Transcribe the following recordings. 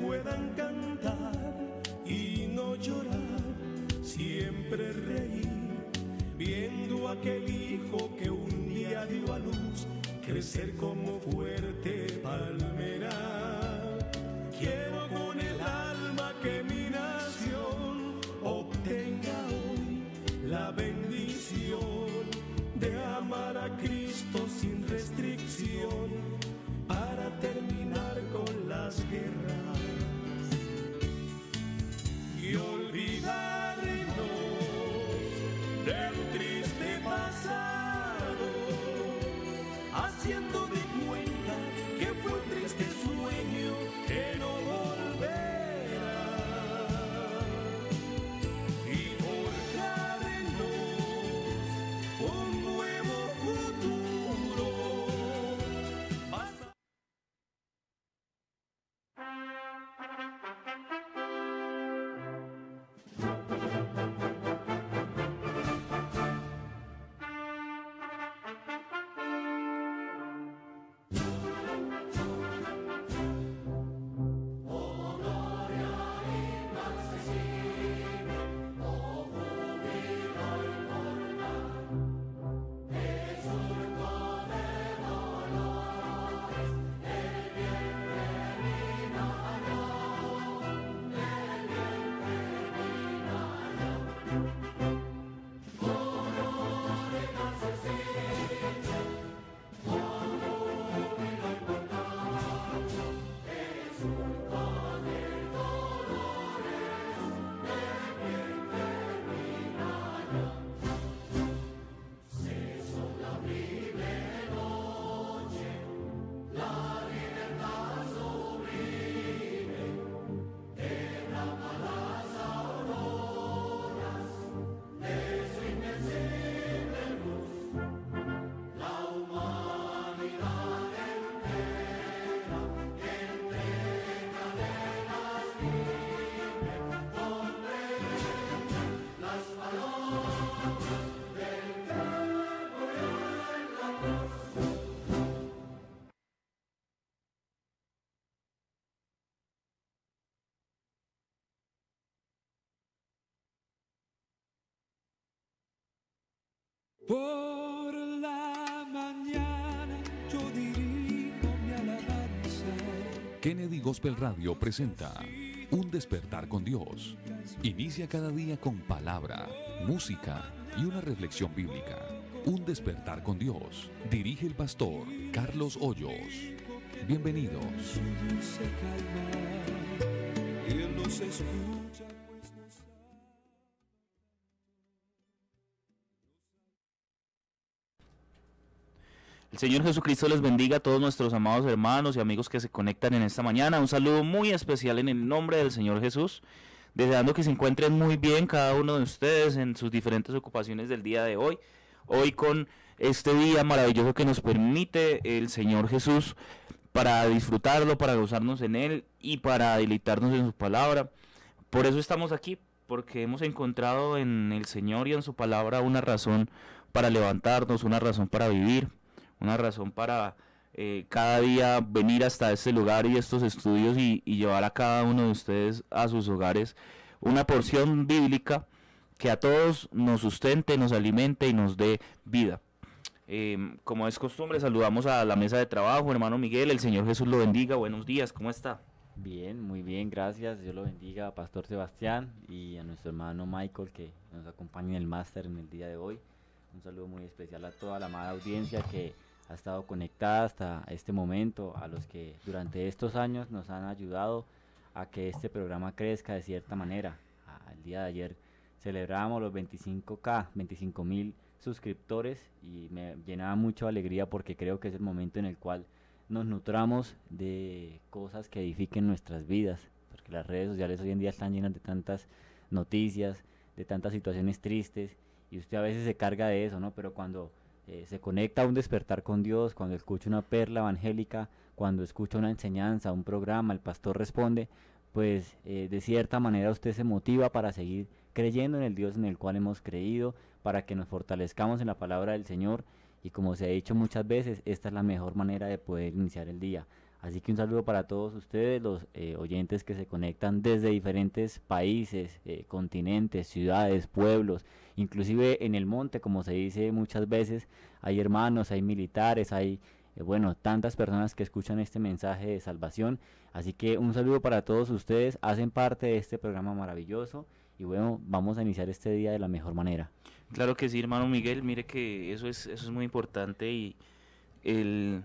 puedan cantar y no llorar, siempre reír, viendo aquel hijo que un día dio a luz, crecer como fuerte Kennedy Gospel Radio presenta Un despertar con Dios. Inicia cada día con palabra, música y una reflexión bíblica. Un despertar con Dios. Dirige el pastor Carlos Hoyos. Bienvenidos. Señor Jesucristo les bendiga a todos nuestros amados hermanos y amigos que se conectan en esta mañana. Un saludo muy especial en el nombre del Señor Jesús. Deseando que se encuentren muy bien cada uno de ustedes en sus diferentes ocupaciones del día de hoy. Hoy con este día maravilloso que nos permite el Señor Jesús para disfrutarlo, para gozarnos en Él y para deleitarnos en su palabra. Por eso estamos aquí, porque hemos encontrado en el Señor y en su palabra una razón para levantarnos, una razón para vivir, una razón para eh, cada día venir hasta este lugar y estos estudios y, llevar a cada uno de ustedes a sus hogares una porción bíblica que a todos nos sustente, nos alimente y nos dé vida. Em, como es costumbre, saludamos a la mesa de trabajo, hermano Miguel, el Señor Jesús lo bendiga, buenos días, ¿cómo está? Bien, muy bien, gracias. Dios lo bendiga Pastor Sebastián y a nuestro hermano Michael que nos acompaña en el máster en el día de hoy. Un saludo muy especial a toda la amada audiencia que ha estado conectada hasta este momento, a los que durante estos años nos han ayudado a que este programa crezca de cierta manera. El día de ayer celebramos los 25K, 25 mil suscriptores y me llenaba mucho de alegría porque creo que es el momento en el cual nos nutramos de cosas que edifiquen nuestras vidas, porque las redes sociales hoy en día están llenas de tantas noticias, de tantas situaciones tristes, y usted a veces se carga de eso, ¿no? Pero cuando eh, se conecta a un despertar con Dios, cuando escucha una perla evangélica, cuando escucha una enseñanza, un programa, el pastor responde, pues eh, de cierta manera usted se motiva para seguir creyendo en el Dios en el cual hemos creído, para que nos fortalezcamos en la palabra del Señor. Y como se ha dicho muchas veces, esta es la mejor manera de poder iniciar el día, Así que un saludo para todos ustedes, los eh, oyentes que se conectan desde diferentes países, eh, continentes, ciudades, pueblos, inclusive en el monte, como se dice muchas veces, hay hermanos, hay militares, hay, eh, bueno, tantas personas que escuchan este mensaje de salvación. Así que un saludo para todos ustedes, hacen parte de este programa maravilloso y bueno, vamos a iniciar este día de la mejor manera. Claro que sí, hermano Miguel, mire que eso es, eso es muy importante y el,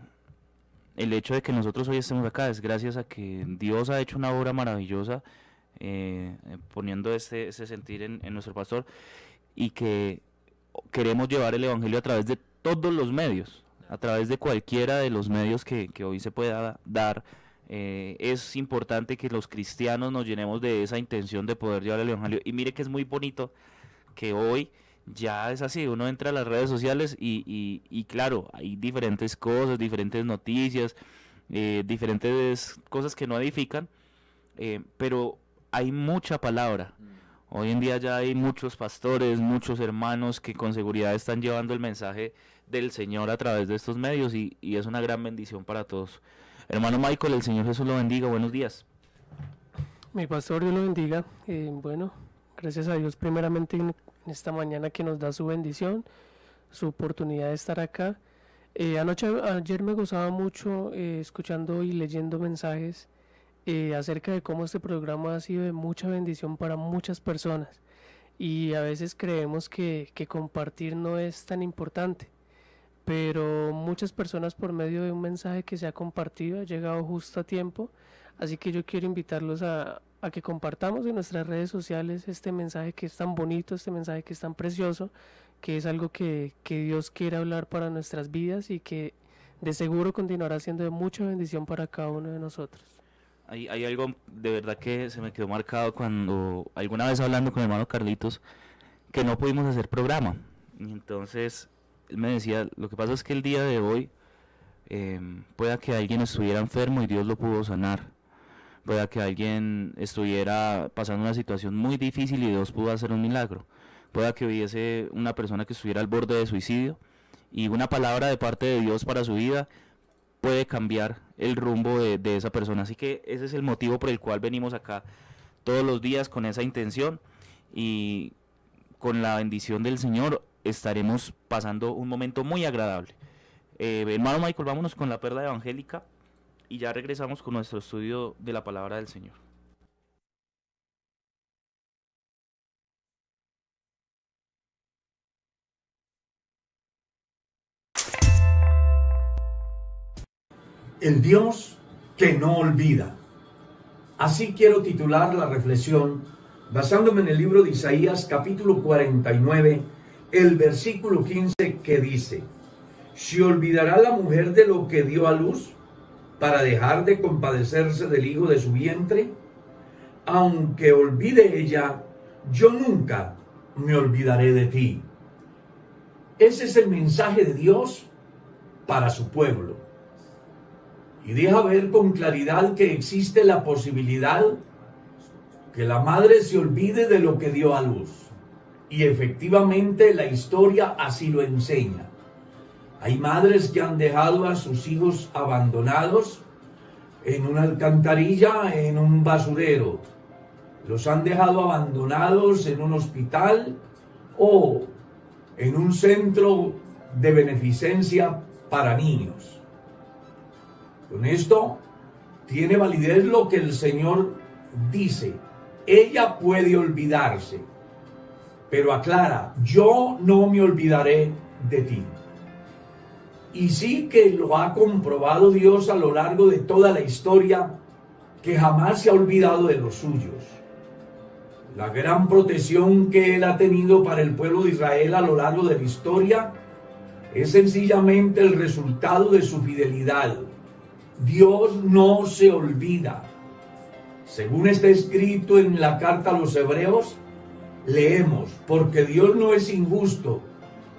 el hecho de que nosotros hoy estemos acá es gracias a que Dios ha hecho una obra maravillosa eh, eh, poniendo este, ese sentir en, nuestro pastor y que queremos llevar el Evangelio a través de todos los medios, a través de cualquiera de los medios que, que hoy se pueda dar. Eh, es importante que los cristianos nos llenemos de esa intención de poder llevar el Evangelio. Y mire que es muy bonito que hoy ya es así, uno entra a las redes sociales y, y, y claro, hay diferentes cosas, diferentes noticias, eh, diferentes cosas que no edifican, eh, pero hay mucha palabra. Hoy en día ya hay muchos pastores, muchos hermanos que con seguridad están llevando el mensaje del Señor a través de estos medios y, y es una gran bendición para todos. Hermano Michael, el Señor Jesús lo bendiga, buenos días. Mi pastor, Dios lo bendiga. Eh, bueno, gracias a Dios primeramente esta mañana que nos da su bendición, su oportunidad de estar acá. Eh, anoche, ayer me gozaba mucho eh, escuchando y leyendo mensajes eh, acerca de cómo este programa ha sido de mucha bendición para muchas personas. Y a veces creemos que, que compartir no es tan importante, pero muchas personas por medio de un mensaje que se ha compartido ha llegado justo a tiempo. Así que yo quiero invitarlos a, a que compartamos en nuestras redes sociales este mensaje que es tan bonito, este mensaje que es tan precioso, que es algo que, que Dios quiere hablar para nuestras vidas y que de seguro continuará siendo de mucha bendición para cada uno de nosotros. Hay, hay algo de verdad que se me quedó marcado cuando alguna vez hablando con mi hermano Carlitos que no pudimos hacer programa. Y entonces él me decía, lo que pasa es que el día de hoy eh, pueda que alguien estuviera enfermo y Dios lo pudo sanar. Pueda que alguien estuviera pasando una situación muy difícil y Dios pudo hacer un milagro. Pueda que hubiese una persona que estuviera al borde de suicidio y una palabra de parte de Dios para su vida puede cambiar el rumbo de, esa persona. Así que ese es el motivo por el cual venimos acá todos los días con esa intención y con la bendición del Señor estaremos pasando un momento muy agradable. Eh, hermano Michael, vámonos con la perla evangélica y ya regresamos con nuestro estudio de la palabra del Señor. El Dios que no olvida. Así quiero titular la reflexión basándome en el libro de Isaías capítulo 49, el versículo 15 que dice, ¿se olvidará la mujer de lo que dio a luz para dejar de compadecerse del hijo de su vientre? Aunque olvide ella, yo nunca me olvidaré de ti. Ese es el mensaje de Dios para su pueblo. Y deja ver con claridad que existe la posibilidad que la madre se olvide de lo que dio a luz. Y efectivamente la historia así lo enseña. Hay madres que han dejado a sus hijos abandonados en una alcantarilla, en un basurero. Los han dejado abandonados en un hospital o en un centro de beneficencia para niños. Con esto tiene validez lo que el Señor dice. Ella puede olvidarse, pero aclara, yo no me olvidaré de ti. Y sí que lo ha comprobado Dios a lo largo de toda la historia, que jamás se ha olvidado de los suyos. La gran protección que Él ha tenido para el pueblo de Israel a lo largo de la historia es sencillamente el resultado de su fidelidad. Dios no se olvida. Según está escrito en la carta a los hebreos, leemos, porque Dios no es injusto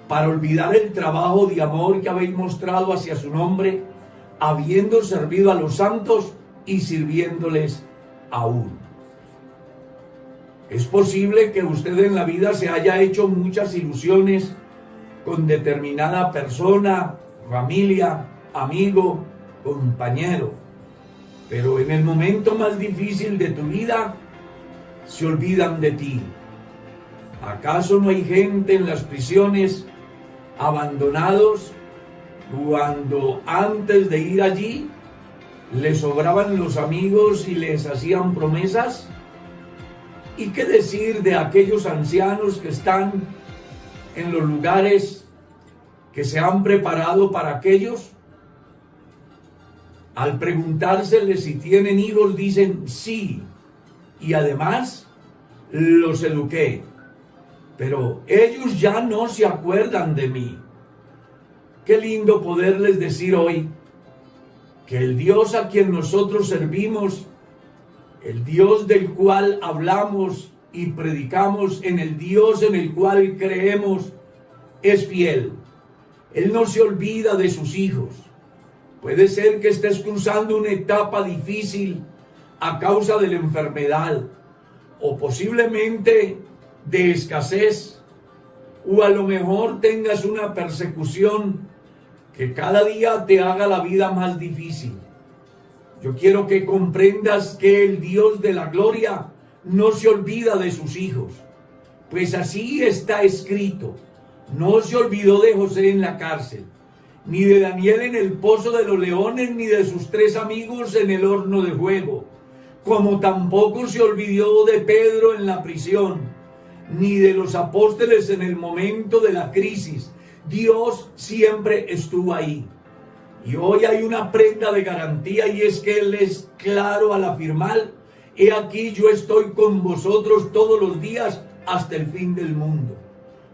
para olvidar el trabajo de amor que habéis mostrado hacia su nombre, habiendo servido a los santos y sirviéndoles aún. Es posible que usted en la vida se haya hecho muchas ilusiones con determinada persona, familia, amigo, compañero. pero en el momento más difícil de tu vida se olvidan de ti. ¿Acaso no hay gente en las prisiones abandonados cuando antes de ir allí les sobraban los amigos y les hacían promesas? ¿Y qué decir de aquellos ancianos que están en los lugares que se han preparado para aquellos? Al preguntárseles si tienen hijos, dicen sí. Y además los eduqué. Pero ellos ya no se acuerdan de mí. Qué lindo poderles decir hoy que el Dios a quien nosotros servimos, el Dios del cual hablamos y predicamos, en el Dios en el cual creemos, es fiel. Él no se olvida de sus hijos. Puede ser que estés cruzando una etapa difícil a causa de la enfermedad o posiblemente de escasez o a lo mejor tengas una persecución que cada día te haga la vida más difícil. Yo quiero que comprendas que el Dios de la gloria no se olvida de sus hijos, pues así está escrito. No se olvidó de José en la cárcel ni de Daniel en el pozo de los leones, ni de sus tres amigos en el horno de fuego, como tampoco se olvidó de Pedro en la prisión, ni de los apóstoles en el momento de la crisis. Dios siempre estuvo ahí. Y hoy hay una prenda de garantía y es que Él es claro al afirmar, he aquí yo estoy con vosotros todos los días hasta el fin del mundo.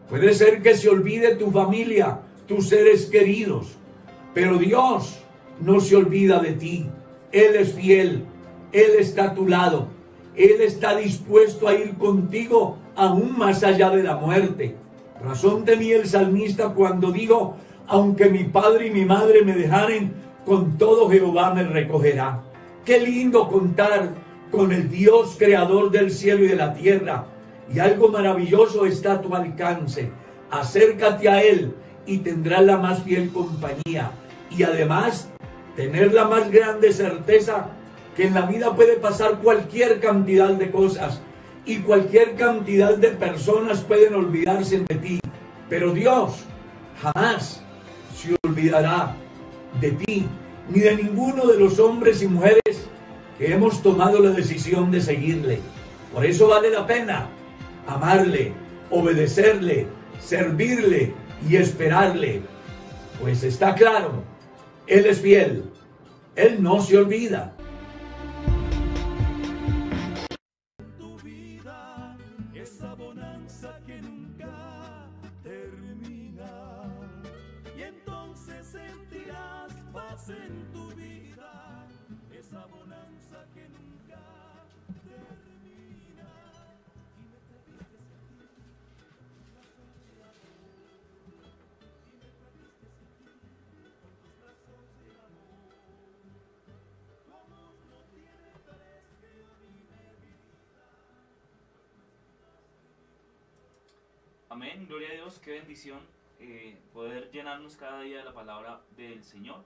Puede ser que se olvide tu familia, tus seres queridos. Pero Dios no se olvida de ti. Él es fiel. Él está a tu lado. Él está dispuesto a ir contigo aún más allá de la muerte. Razón tenía el salmista cuando dijo, aunque mi padre y mi madre me dejaren, con todo Jehová me recogerá. Qué lindo contar con el Dios creador del cielo y de la tierra. Y algo maravilloso está a tu alcance. Acércate a Él y tendrás la más fiel compañía. Y además, tener la más grande certeza que en la vida puede pasar cualquier cantidad de cosas y cualquier cantidad de personas pueden olvidarse de ti. Pero Dios jamás se olvidará de ti, ni de ninguno de los hombres y mujeres que hemos tomado la decisión de seguirle. Por eso vale la pena amarle, obedecerle, servirle y esperarle. Pues está claro, Él es fiel, Él no se olvida. Esa bonanza que nunca termina. Y entonces sentirás paz en tu vida esa bonanza que nunca Amén, gloria a Dios, qué bendición eh, poder llenarnos cada día de la palabra del Señor.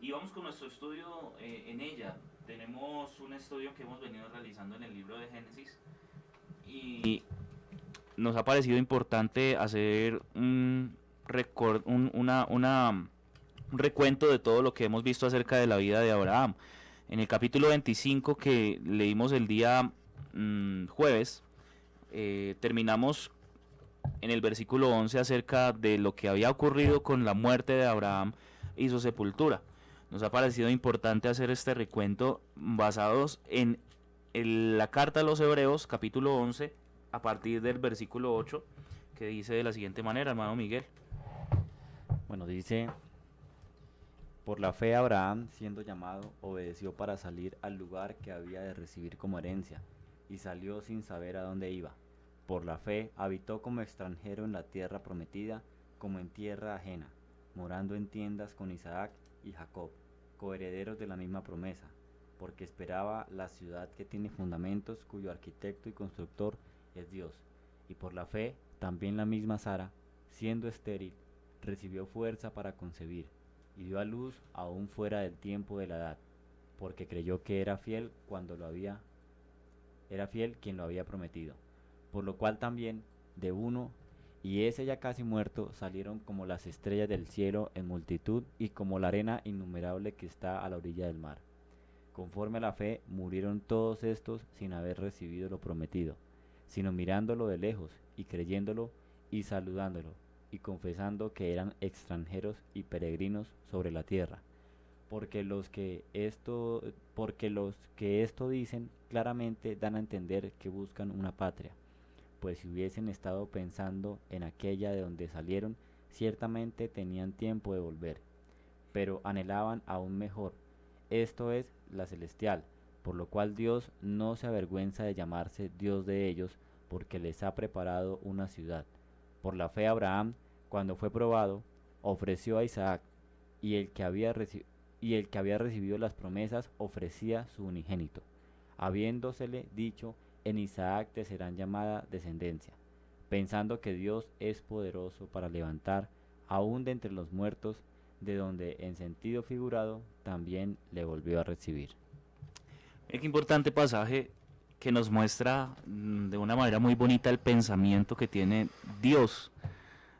Y vamos con nuestro estudio eh, en ella. Tenemos un estudio que hemos venido realizando en el libro de Génesis y nos ha parecido importante hacer un, recor- un- una- un recuento de todo lo que hemos visto acerca de la vida de Abraham. En el capítulo 25 que leímos el día mm, jueves, eh, terminamos en el versículo 11 acerca de lo que había ocurrido con la muerte de Abraham y su sepultura. Nos ha parecido importante hacer este recuento basados en la carta a los Hebreos, capítulo 11, a partir del versículo 8, que dice de la siguiente manera, hermano Miguel. Bueno, dice, por la fe Abraham, siendo llamado, obedeció para salir al lugar que había de recibir como herencia, y salió sin saber a dónde iba. Por la fe habitó como extranjero en la tierra prometida, como en tierra ajena, morando en tiendas con Isaac y Jacob, coherederos de la misma promesa, porque esperaba la ciudad que tiene fundamentos, cuyo arquitecto y constructor es Dios. Y por la fe también la misma Sara, siendo estéril, recibió fuerza para concebir, y dio a luz aún fuera del tiempo de la edad. porque creyó que era fiel cuando lo había era fiel quien lo había prometido. Por lo cual también de uno y ese ya casi muerto salieron como las estrellas del cielo en multitud y como la arena innumerable que está a la orilla del mar. Conforme a la fe murieron todos estos sin haber recibido lo prometido, sino mirándolo de lejos y creyéndolo y saludándolo y confesando que eran extranjeros y peregrinos sobre la tierra. Porque los que esto porque los que esto dicen claramente dan a entender que buscan una patria pues si hubiesen estado pensando en aquella de donde salieron, ciertamente tenían tiempo de volver, pero anhelaban aún mejor, esto es la celestial, por lo cual Dios no se avergüenza de llamarse Dios de ellos, porque les ha preparado una ciudad. Por la fe Abraham, cuando fue probado, ofreció a Isaac, y el que había, y el que había recibido las promesas ofrecía su unigénito, habiéndosele dicho, en Isaac te serán llamada descendencia, pensando que Dios es poderoso para levantar aún de entre los muertos, de donde en sentido figurado también le volvió a recibir. Qué importante pasaje que nos muestra mm, de una manera muy bonita el pensamiento que tiene Dios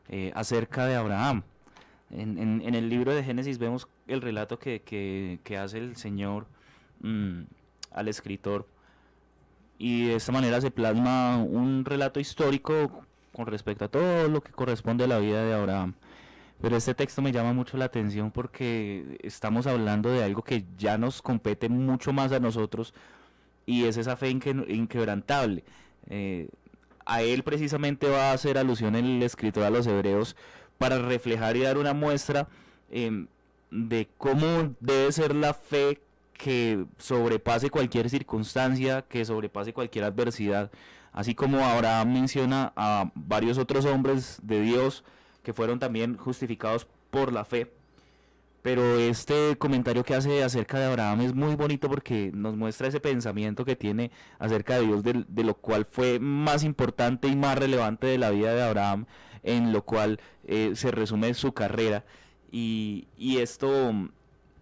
eh, acerca de Abraham. En, el libro de Génesis vemos el relato que, hace el Señor mm, al escritor y de esta manera se plasma un relato histórico con respecto a todo lo que corresponde a la vida de Abraham. Pero este texto me llama mucho la atención porque estamos hablando de algo que ya nos compete mucho más a nosotros y es esa fe inquebrantable. Eh, a él precisamente va a hacer alusión el escritor a los hebreos para reflejar y dar una muestra em, de cómo debe ser la fe que sobrepase cualquier circunstancia, que sobrepase cualquier adversidad, así como Abraham menciona a varios otros hombres de Dios que fueron también justificados por la fe. Pero este comentario que hace acerca de Abraham es muy bonito porque nos muestra ese pensamiento que tiene acerca de Dios, de, lo cual fue más importante y más relevante de la vida de Abraham, en lo cual eh, se resume su carrera. Y, y esto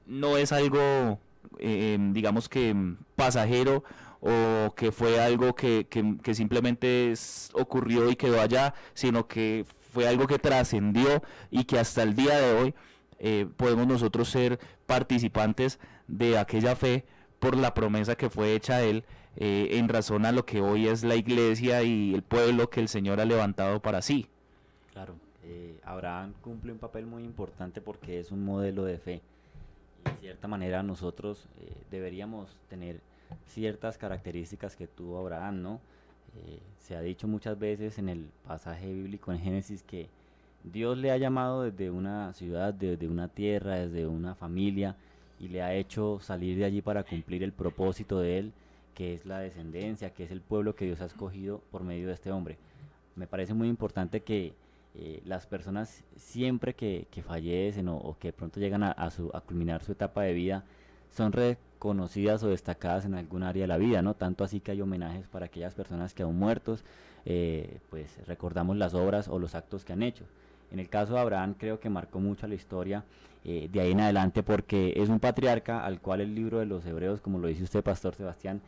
no es algo Em, digamos que em, pasajero o que fue algo que, simplemente ocurrió y quedó allá, sino que fue algo que trascendió y que hasta el día de hoy eh, podemos nosotros ser participantes de aquella fe por la promesa que fue hecha él eh, en razón a lo que hoy es la iglesia y el pueblo que el Señor ha levantado para sí. Claro, eh, Abraham cumple un papel muy importante porque es un modelo de fe de cierta manera nosotros eh, deberíamos tener ciertas características que tuvo Abraham, ¿no? Eh, se ha dicho muchas veces en el pasaje bíblico en Génesis que Dios le ha llamado desde una ciudad, desde una tierra, desde una familia y le ha hecho salir de allí para cumplir el propósito de él, que es la descendencia, que es el pueblo que Dios ha escogido por medio de este hombre. Me parece muy importante que eh, las personas siempre que, fallecen o, que pronto llegan a, su, a culminar su etapa de vida son reconocidas o destacadas en algún área de la vida, ¿no? Tanto así que hay homenajes para aquellas personas que aún muertos, eh, pues recordamos las obras o los actos que han hecho. En el caso de Abraham creo que marcó mucho la historia eh, de ahí en adelante porque es un patriarca al cual el libro de los hebreos, como lo dice usted, Pastor Sebastián,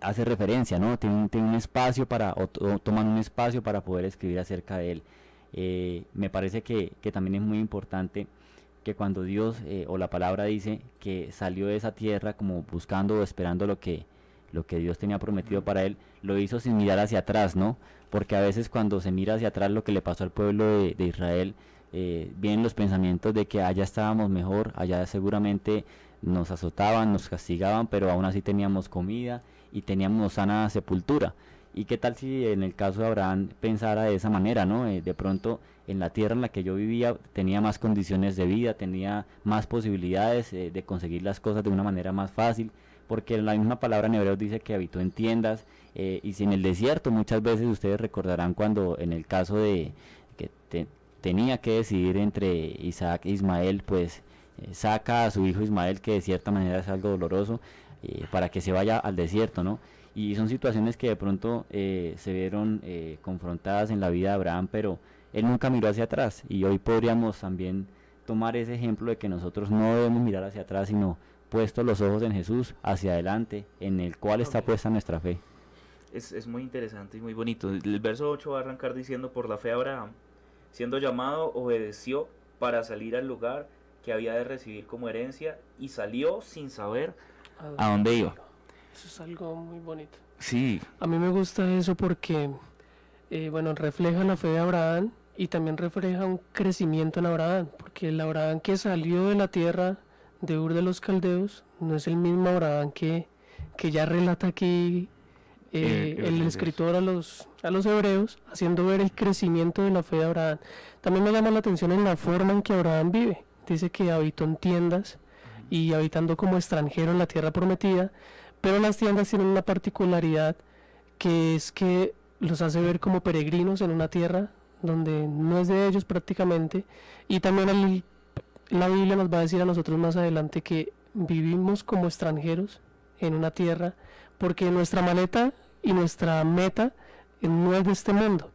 hace referencia, ¿no? Tiene, un espacio para, o, toman un espacio para poder escribir acerca de él. Eh, me parece que, también es muy importante que cuando Dios eh, o la palabra dice que salió de esa tierra como buscando o esperando lo que, lo que Dios tenía prometido para él, lo hizo sin mirar hacia atrás, ¿no? Porque a veces cuando se mira hacia atrás lo que le pasó al pueblo de, de Israel, vienen los pensamientos de que allá estábamos mejor, allá seguramente nos azotaban, nos castigaban, pero aún así teníamos comida y teníamos sana sepultura. ¿Y qué tal si en el caso de Abraham pensara de esa manera, ¿no? Eh, de pronto en la tierra en la que yo vivía tenía más condiciones de vida, tenía más posibilidades eh, de conseguir las cosas de una manera más fácil, porque la misma palabra en hebreo dice que habitó en tiendas eh, y si en el desierto muchas veces ustedes recordarán cuando en el caso de que tenía que decidir entre Isaac e Ismael, pues saca a su hijo Ismael, que de cierta manera es algo doloroso, eh, para que se vaya al desierto, ¿no? Y son situaciones que de pronto eh, se vieron eh, confrontadas en la vida de Abraham, pero él nunca miró hacia atrás. Y hoy podríamos también tomar ese ejemplo de que nosotros no debemos mirar hacia atrás, sino puesto los ojos en Jesús, hacia adelante, en el cual está puesta nuestra fe. Es, es muy interesante y muy bonito. El verso 8 va a arrancar diciendo, por la fe Abraham, siendo llamado, obedeció para salir al lugar que había de recibir como herencia y salió sin saber a dónde iba. Eso es algo muy bonito. Sí, A mí me gusta eso porque, eh, bueno, refleja la fe de Abraham y también refleja un crecimiento en Abraham, porque el Abraham que salió de la tierra de Ur de los Caldeos no es el mismo Abraham que, que ya relata aquí eh, Eh, los el escritor a los, a los hebreos, haciendo ver el crecimiento de la fe de Abraham. También me llama la atención en la forma en que Abraham vive. Dice que habitó en tiendas y habitando como extranjero en la tierra prometida, pero las tiendas tienen una particularidad que es que los hace ver como peregrinos en una tierra donde no es de ellos prácticamente. Y también el- la Biblia nos va a decir a nosotros más adelante que vivimos como extranjeros en una tierra porque nuestra maleta y nuestra meta no es de este mundo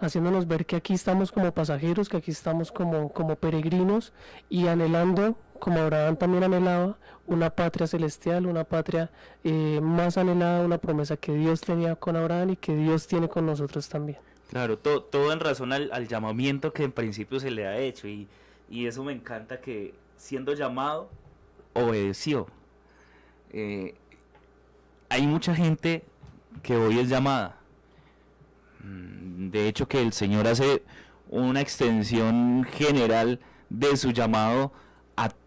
haciéndonos ver que aquí estamos como pasajeros, que aquí estamos como, como peregrinos y anhelando, como Abraham también anhelaba, una patria celestial, una patria eh, más anhelada, una promesa que Dios tenía con Abraham y que Dios tiene con nosotros también. Claro, to- todo en razón al, llamamiento que en principio se le ha hecho y, y eso me encanta que siendo llamado, obedeció. Eh, hay mucha gente que hoy es llamada. Mm, De hecho que el Señor hace una extensión general de su llamado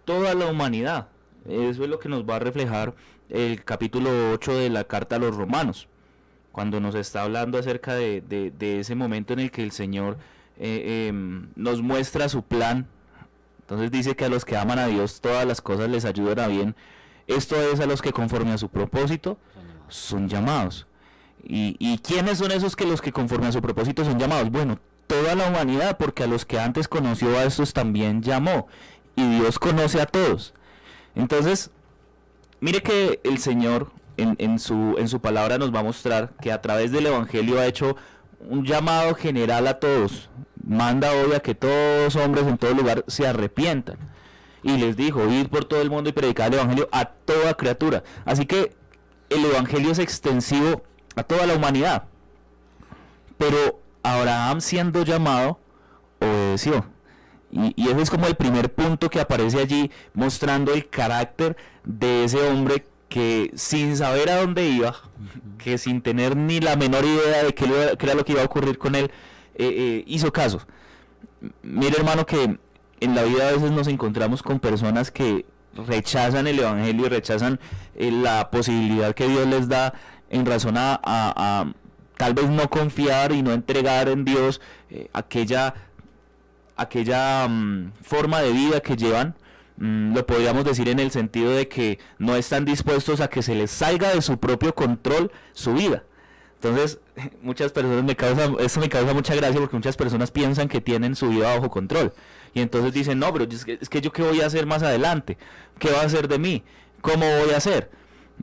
toda la humanidad. Eso es lo que nos va a reflejar el capítulo 8 de la carta a los romanos cuando nos está hablando acerca de, de- ese momento en el que el Señor eh, em, nos muestra su plan. Entonces dice que a los que aman a Dios todas las cosas les ayudan a bien. Esto es a los que conforme a su propósito son llamados. ¿Y, y quiénes son esos que los que conforme a su propósito son llamados? Bueno, toda la humanidad, porque a los que antes conoció a estos también llamó. Y Dios conoce a todos. Entonces, mire que el Señor en, su, en su palabra nos va a mostrar que a través del Evangelio ha hecho un llamado general a todos. Manda hoy a que todos hombres en todo lugar se arrepientan. Y les dijo, ir por todo el mundo y predicar el Evangelio a toda criatura. Así que el Evangelio es extensivo a toda la humanidad. Pero Abraham siendo llamado, obedeció. Y, y ese es como el primer punto que aparece allí, mostrando el carácter de ese hombre que sin saber a dónde iba, que sin tener ni la menor idea de qué, lo- qué era lo que iba a ocurrir con él, eh, eh, hizo caso. Mire hermano que en la vida a veces nos encontramos con personas que rechazan el Evangelio y rechazan eh, la posibilidad que Dios les da en razón a, a- a tal vez no confiar y no entregar en Dios aquella aquella mm, forma de vida que llevan, mm, lo podríamos decir en el sentido de que no están dispuestos a que se les salga de su propio control su vida. Entonces, muchas personas me causa, eso me causa mucha gracia porque muchas personas piensan que tienen su vida bajo control. Y entonces dicen, no, pero es que, es que yo qué voy a hacer más adelante, qué va a hacer de mí, cómo voy a hacer.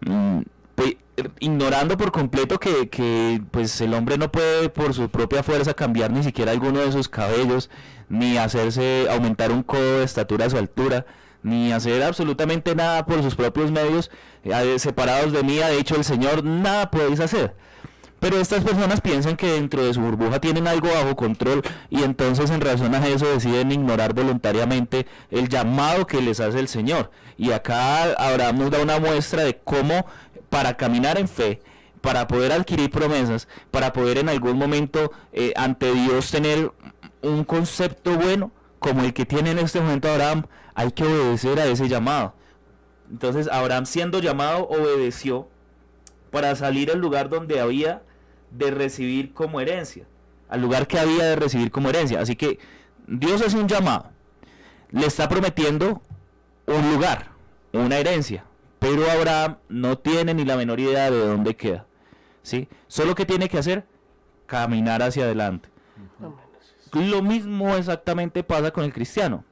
Mm, pues, ignorando por completo que, que pues el hombre no puede por su propia fuerza cambiar ni siquiera alguno de sus cabellos, ni hacerse aumentar un codo de estatura a su altura, ni hacer absolutamente nada por sus propios medios, eh, separados de mí, ha dicho el Señor, nada podéis hacer. Pero estas personas piensan que dentro de su burbuja tienen algo bajo control y entonces en razón a eso deciden ignorar voluntariamente el llamado que les hace el Señor. Y acá Abraham nos da una muestra de cómo para caminar en fe, para poder adquirir promesas, para poder en algún momento eh, ante Dios tener un concepto bueno como el que tiene en este momento Abraham, hay que obedecer a ese llamado. Entonces Abraham siendo llamado obedeció para salir al lugar donde había de recibir como herencia, al lugar que había de recibir como herencia. Así que Dios hace un llamado, le está prometiendo un lugar, una herencia, pero Abraham no tiene ni la menor idea de dónde queda. ¿sí? Solo que tiene que hacer, caminar hacia adelante. Lo mismo exactamente pasa con el cristiano.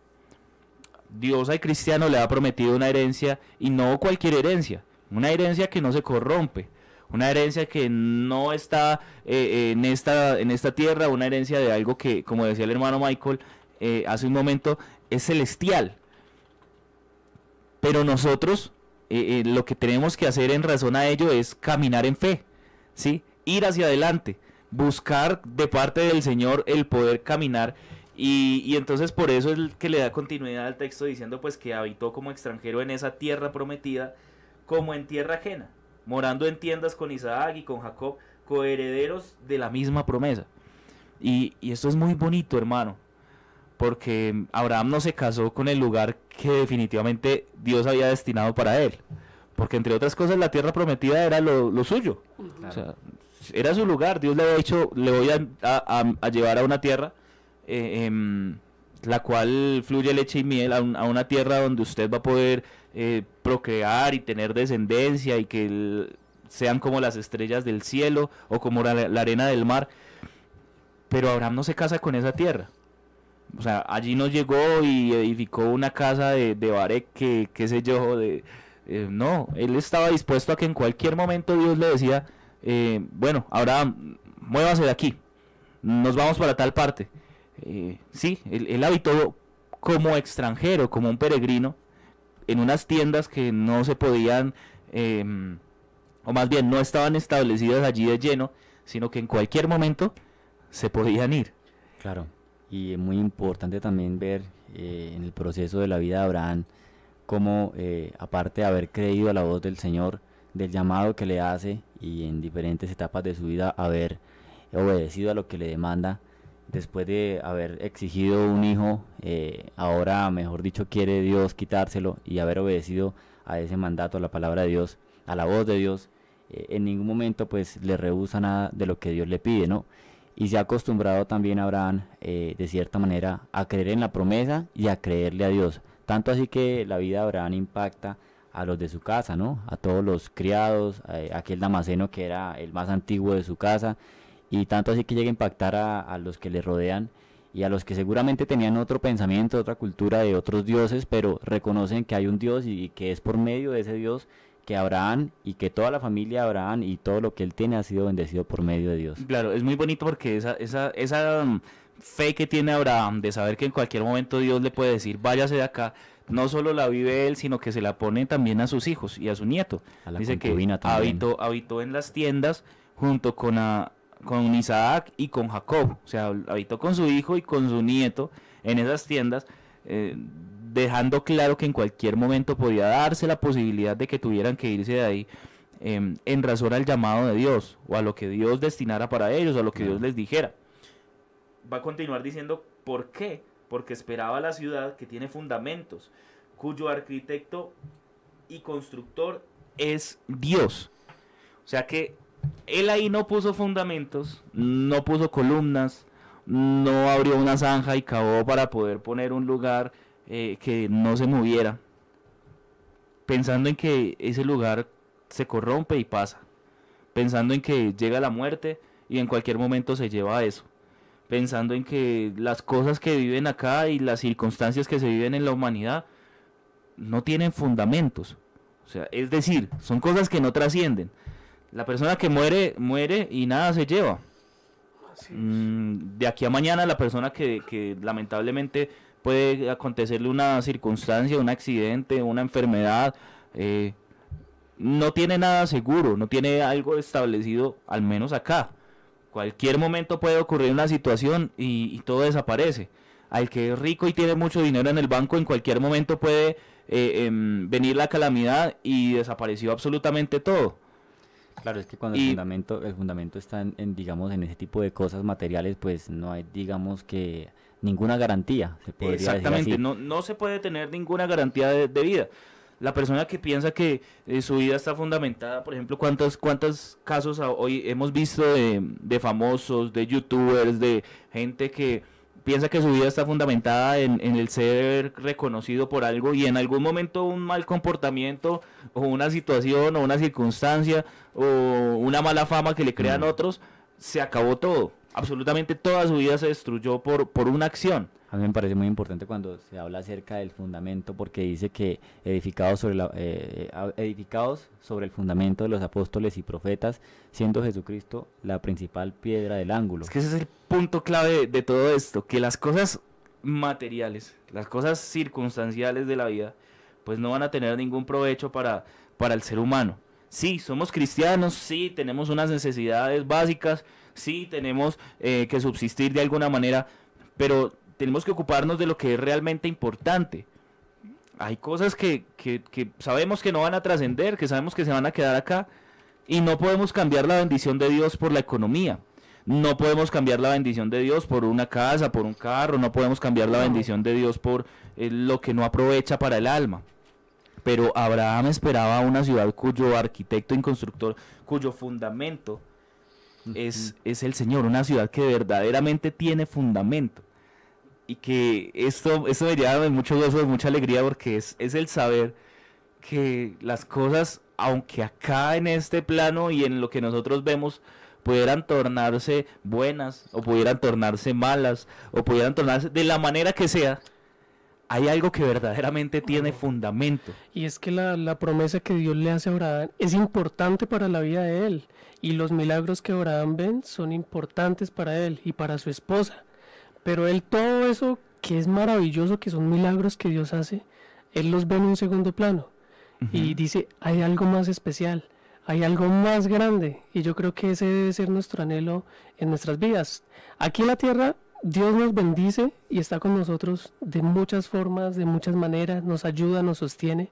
Dios al cristiano le ha prometido una herencia y no cualquier herencia, una herencia que no se corrompe, una herencia que no está eh, en, esta, en esta tierra, una herencia de algo que, como decía el hermano Michael eh, hace un momento, es celestial. Pero nosotros eh, eh, lo que tenemos que hacer en razón a ello es caminar en fe, ¿sí? Ir hacia adelante, buscar de parte del Señor el poder caminar y, y entonces por eso es el que le da continuidad al texto diciendo pues que habitó como extranjero en esa tierra prometida como en tierra ajena, morando en tiendas con Isaac y con Jacob, coherederos de la misma promesa. Y, y esto es muy bonito, hermano, porque Abraham no se casó con el lugar que definitivamente Dios había destinado para él. Porque entre otras cosas la tierra prometida era lo, lo suyo. O sea, era su lugar. Dios le había dicho, le voy a, a- llevar a una tierra eh, em, la cual fluye leche y miel, a, un- a una tierra donde usted va a poder eh, procrear y tener descendencia y que sean como las estrellas del cielo o como la, arena del mar. Pero Abraham no se casa con esa tierra. O sea, allí no llegó y edificó una casa de, de Barec, que qué sé yo, de... eh, no, él estaba dispuesto a que en cualquier momento Dios le decía, eh, bueno, Abraham, muévase de aquí, nos vamos para tal parte. Eh, sí, él, él habitó como extranjero, como un peregrino, en unas tiendas que no se podían, em, o más bien no estaban establecidas allí de lleno, sino que en cualquier momento se podían ir. Claro, y es muy importante también ver eh, en el proceso de la vida de Abraham cómo, eh, aparte de haber creído a la voz del Señor, del llamado que le hace y en diferentes etapas de su vida haber obedecido a lo que le demanda, después de haber exigido un hijo, eh, ahora, mejor dicho, quiere Dios quitárselo y haber obedecido a ese mandato, a la palabra de Dios, a la voz de Dios, eh, en ningún momento pues le rehúsa nada de lo que Dios le pide, ¿no? Y se ha acostumbrado también Abraham, eh, de cierta manera, a creer en la promesa y a creerle a Dios. Tanto así que la vida de Abraham impacta a los de su casa, ¿no? A todos los criados, a aquel damaseno que era el más antiguo de su casa, y tanto así que llega a impactar a, los que le rodean y a los que seguramente tenían otro pensamiento, otra cultura de otros dioses, pero reconocen que hay un Dios y que es por medio de ese Dios que Abraham y que toda la familia de Abraham y todo lo que él tiene ha sido bendecido por medio de Dios. Claro, es muy bonito porque esa, esa, esa mm, fe que tiene Abraham de saber que en cualquier momento Dios le puede decir, váyase de acá, no solo la vive él, sino que se la pone también a sus hijos y a su nieto. A la Dice que habitó, habitó en las tiendas junto con, a- con Isaac y con Jacob. O sea, habitó con su hijo y con su nieto en esas tiendas, eh, dejando claro que en cualquier momento podía darse la posibilidad de que tuvieran que irse de ahí em, en razón al llamado de Dios o a lo que Dios destinara para ellos o a lo que Dios les dijera. Va a continuar diciendo por qué, porque esperaba la ciudad que tiene fundamentos, cuyo arquitecto y constructor es Dios. O sea que él ahí no puso fundamentos, no puso columnas, no abrió una zanja y cavó para poder poner un lugar eh, que no se moviera, pensando en que ese lugar se corrompe y pasa, pensando en que llega la muerte y en cualquier momento se lleva a eso, pensando en que las cosas que viven acá y las circunstancias que se viven en la humanidad no tienen fundamentos. O sea, es decir, son cosas que no trascienden. La persona que muere, muere y nada se lleva. Mm, de aquí a mañana la persona que, que lamentablemente puede acontecerle una circunstancia, un accidente, una enfermedad, eh, no tiene nada seguro, no tiene algo establecido, al menos acá. Cualquier momento puede ocurrir una situación y, y todo desaparece. Al que es rico y tiene mucho dinero en el banco, en cualquier momento puede eh, em, venir la calamidad y desapareció absolutamente todo. Claro, es que cuando Y- el fundamento, el fundamento está en, en, digamos, en ese tipo de cosas materiales, pues no hay, digamos, que ninguna garantía, se podría decir Exactamente, así. no, no se puede tener ninguna garantía de, de vida. La persona que piensa que eh, su vida está fundamentada, por ejemplo, ¿cuántos, cuántos casos hoy hemos visto de, de famosos, de youtubers, de gente que piensa que su vida está fundamentada en, en el ser reconocido por algo y en algún momento un mal comportamiento o una situación o una circunstancia o una mala fama que le crean Mm. otros, se acabó todo. Absolutamente toda su vida se destruyó por, por una acción. A mí me parece muy importante cuando se habla acerca del fundamento, porque dice que edificados sobre, la- eh, a- edificados sobre el fundamento de los apóstoles y profetas, siendo Jesucristo la principal piedra del ángulo. Es que ese es el punto clave de, de todo esto, que las cosas materiales, las cosas circunstanciales de la vida pues no van a tener ningún provecho para, para el ser humano. Sí, somos cristianos, sí, tenemos unas necesidades básicas, sí, tenemos eh, que subsistir de alguna manera, pero tenemos que ocuparnos de lo que es realmente importante. Hay cosas que, que, que sabemos que no van a trascender, que sabemos que se van a quedar acá, y no podemos cambiar la bendición de Dios por la economía. No podemos cambiar la bendición de Dios por una casa, por un carro, no podemos cambiar la bendición de Dios por eh, lo que no aprovecha para el alma. Pero Abraham esperaba una ciudad cuyo arquitecto y constructor, cuyo fundamento es, es el Señor, una ciudad que verdaderamente tiene fundamento. Y que esto, esto me lleva mucho gozo, de mucha alegría, porque es, es el saber que las cosas, aunque acá en este plano y en lo que nosotros vemos, pudieran tornarse buenas o pudieran tornarse malas o pudieran tornarse de la manera que sea, hay algo que verdaderamente tiene fundamento. Y es que la, la promesa que Dios le hace a Abraham es importante para la vida de él. Y los milagros que Abraham ven son importantes para él y para su esposa. Pero él todo eso que es maravilloso, que son milagros que Dios hace, él los ve en un segundo plano. Y dice, hay algo más especial, hay algo más grande. Y yo creo que ese debe ser nuestro anhelo en nuestras vidas. Aquí en la tierra Dios nos bendice y está con nosotros de muchas formas, de muchas maneras, nos ayuda, nos sostiene,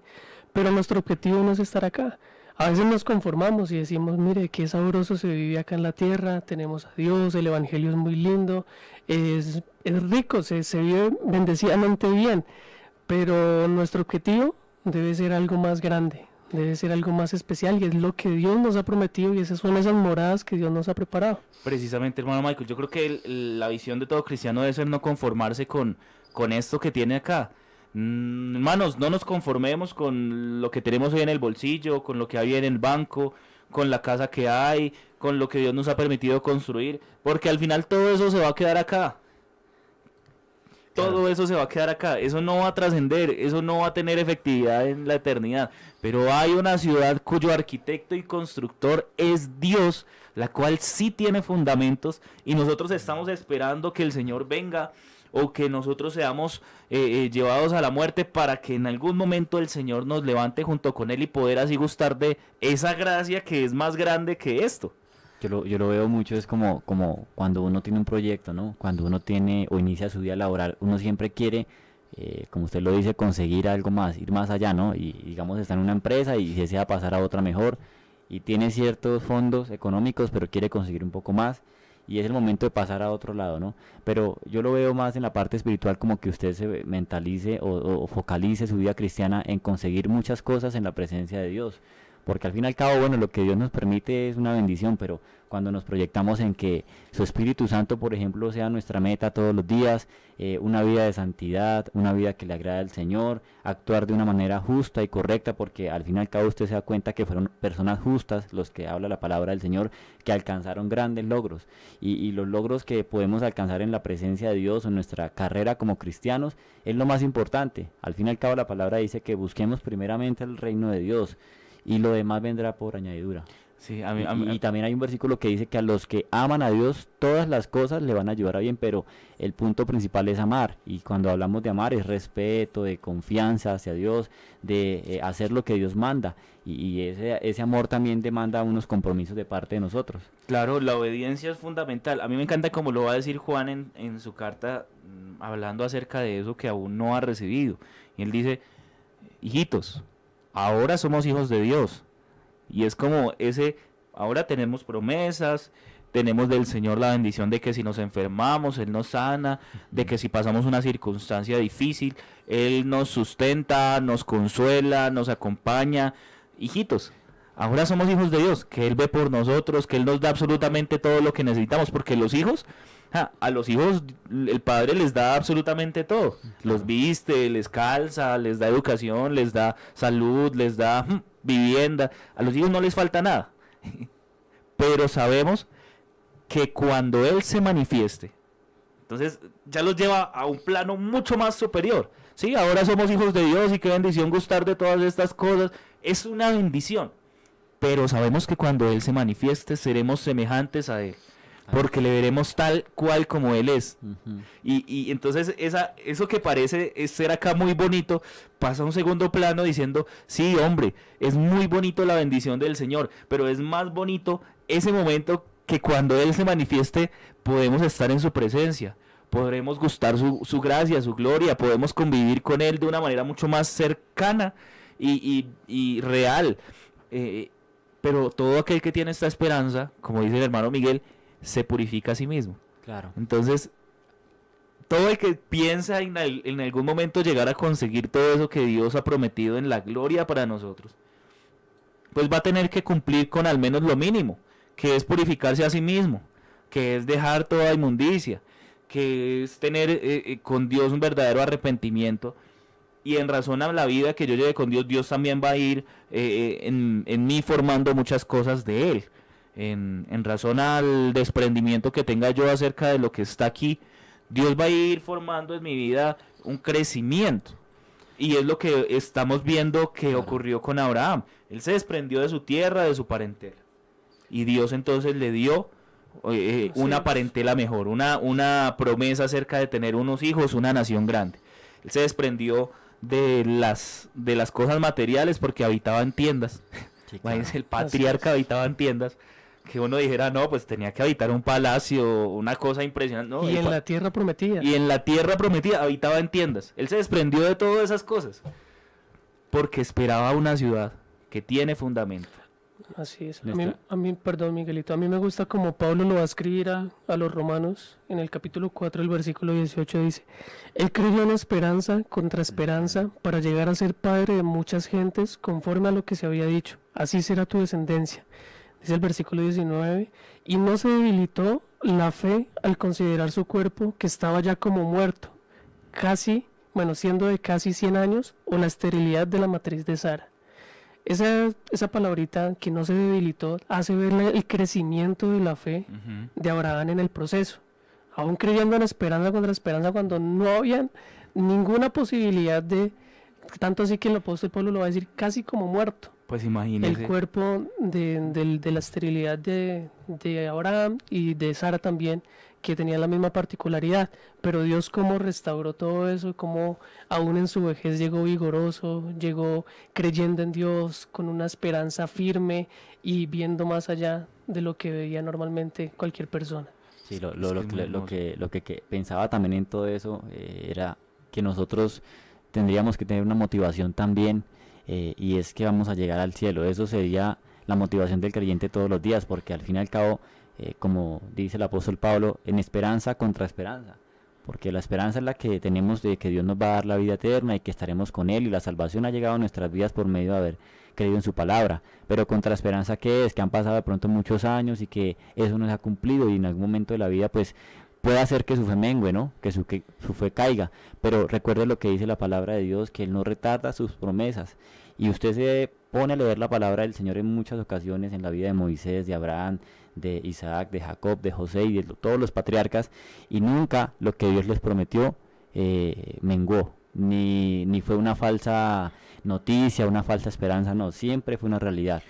pero nuestro objetivo no es estar acá. A veces nos conformamos y decimos, mire, qué sabroso se vive acá en la tierra, tenemos a Dios, el Evangelio es muy lindo, es, es rico, se, se vive bendecidamente bien, pero nuestro objetivo debe ser algo más grande, debe ser algo más especial y es lo que Dios nos ha prometido y esas son esas moradas que Dios nos ha preparado. Precisamente, hermano Michael, yo creo que el- la visión de todo cristiano debe ser no conformarse con, con esto que tiene acá. Mm, hermanos, no nos conformemos con lo que tenemos hoy en el bolsillo, con lo que hay en el banco, con la casa que hay, con lo que Dios nos ha permitido construir, porque al final todo eso se va a quedar acá. Todo eso se va a quedar acá, eso no va a trascender, eso no va a tener efectividad en la eternidad. Pero hay una ciudad cuyo arquitecto y constructor es Dios, la cual sí tiene fundamentos y nosotros estamos esperando que el Señor venga o que nosotros seamos eh, eh, llevados a la muerte para que en algún momento el Señor nos levante junto con Él y poder así gustar de esa gracia que es más grande que esto. Yo lo, yo lo veo mucho, es como, como cuando uno tiene un proyecto, ¿no? Cuando uno tiene o inicia su vida laboral, uno siempre quiere, eh, como usted lo dice, conseguir algo más, ir más allá, ¿no? Y digamos, está en una empresa y desea pasar a otra mejor y tiene ciertos fondos económicos, pero quiere conseguir un poco más y es el momento de pasar a otro lado, ¿no? Pero yo lo veo más en la parte espiritual como que usted se mentalice o focalice su vida cristiana en conseguir muchas cosas en la presencia de Dios. Porque al fin y al cabo, bueno, lo que Dios nos permite es una bendición, pero cuando nos proyectamos en que su Espíritu Santo, por ejemplo, sea nuestra meta todos los días, eh, una vida de santidad, una vida que le agrada al Señor, actuar de una manera justa y correcta, porque al fin y al cabo usted se da cuenta que fueron personas justas los que habla la palabra del Señor, que alcanzaron grandes logros. Y, y los logros que podemos alcanzar en la presencia de Dios o en nuestra carrera como cristianos es lo más importante. Al fin y al cabo la palabra dice que busquemos primeramente el reino de Dios y lo demás vendrá por añadidura. Sí, a mí, Y, a mí- y también hay un versículo que dice que a los que aman a Dios todas las cosas le van a ayudar a bien, pero el punto principal es amar. Y cuando hablamos de amar es respeto, de confianza hacia Dios, de eh, hacer lo que Dios manda. Y, y ese, ese amor también demanda unos compromisos de parte de nosotros. Claro, la obediencia es fundamental. A mí me encanta como lo va a decir Juan en, en su carta, mm, hablando acerca de eso que aún no ha recibido. Y él dice, hijitos, ahora somos hijos de Dios. Y es como ese, ahora tenemos promesas, tenemos del Señor la bendición de que si nos enfermamos, Él nos sana, de que si pasamos una circunstancia difícil, Él nos sustenta, nos consuela, nos acompaña. Hijitos, ahora somos hijos de Dios, que Él ve por nosotros, que Él nos da absolutamente todo lo que necesitamos, porque los hijos, ja, a los hijos el Padre les da absolutamente todo. Los viste, les calza, les da educación, les da salud, les da mm, vivienda. A los hijos no les falta nada. Pero sabemos que cuando Él se manifieste, entonces ya los lleva a un plano mucho más superior. Sí, ahora somos hijos de Dios y qué bendición gustar de todas estas cosas. Es una bendición. Pero sabemos que cuando Él se manifieste seremos semejantes a Él. Porque le veremos tal cual como Él es. Y, y entonces esa, eso que parece ser acá muy bonito, pasa a un segundo plano diciendo, sí, hombre, es muy bonito la bendición del Señor, pero es más bonito ese momento que cuando Él se manifieste podemos estar en su presencia, podremos gustar su, su gracia, su gloria, podemos convivir con Él de una manera mucho más cercana y, y- y real. Eh, pero todo aquel que tiene esta esperanza, como dice el hermano Miguel, se purifica a sí mismo. Claro. Entonces, todo el que piensa en, al- en algún momento llegar a conseguir todo eso que Dios ha prometido en la gloria para nosotros, pues va a tener que cumplir con al menos lo mínimo, que es purificarse a sí mismo, que es dejar toda inmundicia, que es tener eh, eh, con Dios un verdadero arrepentimiento. Y en razón a la vida que yo lleve con Dios, Dios también va a ir eh, en, en mí formando muchas cosas de Él. En, en razón al desprendimiento que tenga yo acerca de lo que está aquí, Dios va a ir formando en mi vida un crecimiento. Y es lo que estamos viendo que Claro. ocurrió con Abraham. Él se desprendió de su tierra, de su parentela. Y Dios entonces le dio eh, Así una parentela mejor, una, una promesa acerca de tener unos hijos, una nación grande. Él se desprendió de las, de las cosas materiales porque habitaba en tiendas. Sí, claro. El patriarca habitaba en tiendas. Que uno dijera, no, pues tenía que habitar un palacio, una cosa impresionante. ¿no? y en la tierra prometida. y en la tierra prometida habitaba en tiendas. Él se desprendió de todas esas cosas. Porque esperaba una ciudad que tiene fundamento. Así es. A Nuestra- mí, a mí, perdón, Miguelito, a mí me gusta como Pablo lo va a escribir a, a los romanos en el capítulo 4, el versículo 18 dice, Él creyó en esperanza contra esperanza para llegar a ser padre de muchas gentes conforme a lo que se había dicho. Así será tu descendencia. Dice el versículo 19, y no se debilitó la fe al considerar su cuerpo que estaba ya como muerto, casi, bueno, siendo de casi 100 años, o la esterilidad de la matriz de Sara. Esa, esa palabrita que no se debilitó hace ver el crecimiento de la fe de Abraham en el proceso. Aún creyendo en esperanza contra esperanza cuando no había ninguna posibilidad de, tanto así que el apóstol Pablo lo va a decir casi como muerto. Pues El imagínese. cuerpo de, del- de la esterilidad de, de Abraham y de Sara también, que tenía la misma particularidad. Pero Dios cómo restauró todo eso, cómo aún en su vejez llegó vigoroso, llegó creyendo en Dios, con una esperanza firme y viendo más allá de lo que veía normalmente cualquier persona. Sí, lo, lo, que lo que, lo que, lo que, que pensaba también en todo eso eh, era que nosotros tendríamos que tener una motivación también eh, y es que vamos a llegar al cielo. Eso sería la motivación del creyente todos los días porque al fin y al cabo, eh, como dice el apóstol Pablo, en esperanza contra esperanza. Porque la esperanza es la que tenemos de que Dios nos va a dar la vida eterna y que estaremos con Él y la salvación ha llegado a nuestras vidas por medio de haber creído en su palabra. Pero contra esperanza que es, que han pasado de pronto muchos años y que eso no se ha cumplido y en algún momento de la vida pues puede hacer que su fe mengue, ¿no? Que su, que su fe caiga. Pero recuerde lo que dice la palabra de Dios, que Él no retarda sus promesas. Y usted se pone a leer la palabra del Señor en muchas ocasiones en la vida de Moisés, de Abraham, de Isaac, de Jacob, de José y de todos los patriarcas, y nunca lo que Dios les prometió eh, menguó, ni, ni fue una falsa noticia, una falsa esperanza, no, siempre fue una realidad.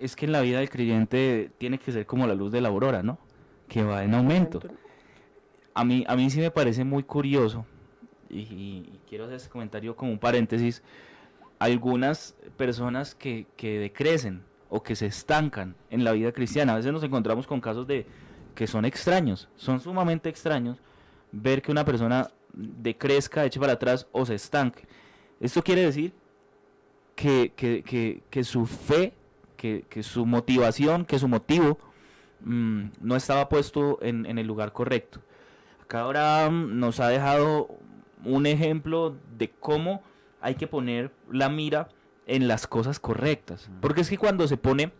Es que en la vida del creyente tiene que ser como la luz de la aurora, ¿no? Que va en aumento. A mí, a mí sí me parece muy curioso, y, quiero hacer este comentario como un paréntesis, algunas personas que, que decrecen o que se estancan en la vida cristiana. A veces nos encontramos con casos de que son extraños, son sumamente extraños ver que una persona decrezca, eche para atrás o se estanque. Esto quiere decir que, que- que- que su fe, que, que su motivación, que su motivo mm, no estaba puesto en, en el lugar correcto. Acá ahora mm, nos ha dejado un ejemplo de cómo hay que poner la mira en las cosas correctas. Porque es que cuando se pone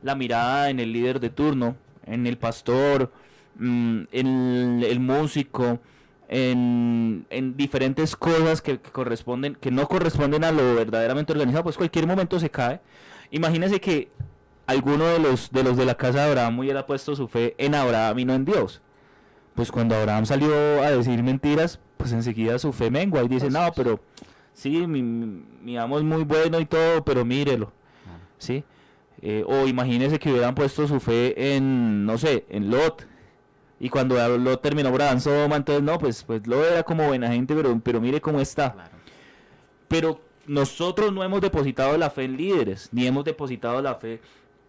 la mirada en el líder de turno, en el pastor, mm, en el músico, en, en diferentes cosas que, que corresponden, que no corresponden a lo verdaderamente organizado, pues cualquier momento se cae. Imagínese que alguno de los de los de la casa de Abraham hubiera puesto su fe en Abraham y no en Dios. Pues cuando Abraham salió a decir mentiras, pues enseguida su fe mengua y dice, no, pero sí, mi, mi amo es muy bueno y todo, pero mírelo. ¿Sí? Eh, o imagínese que hubieran puesto su fe en, no sé, en Lot, Y cuando habló, terminó Bradán Soma, entonces no, pues, pues lo era como buena gente, pero, pero mire cómo está. Claro. Pero nosotros no hemos depositado la fe en líderes, ni hemos depositado la fe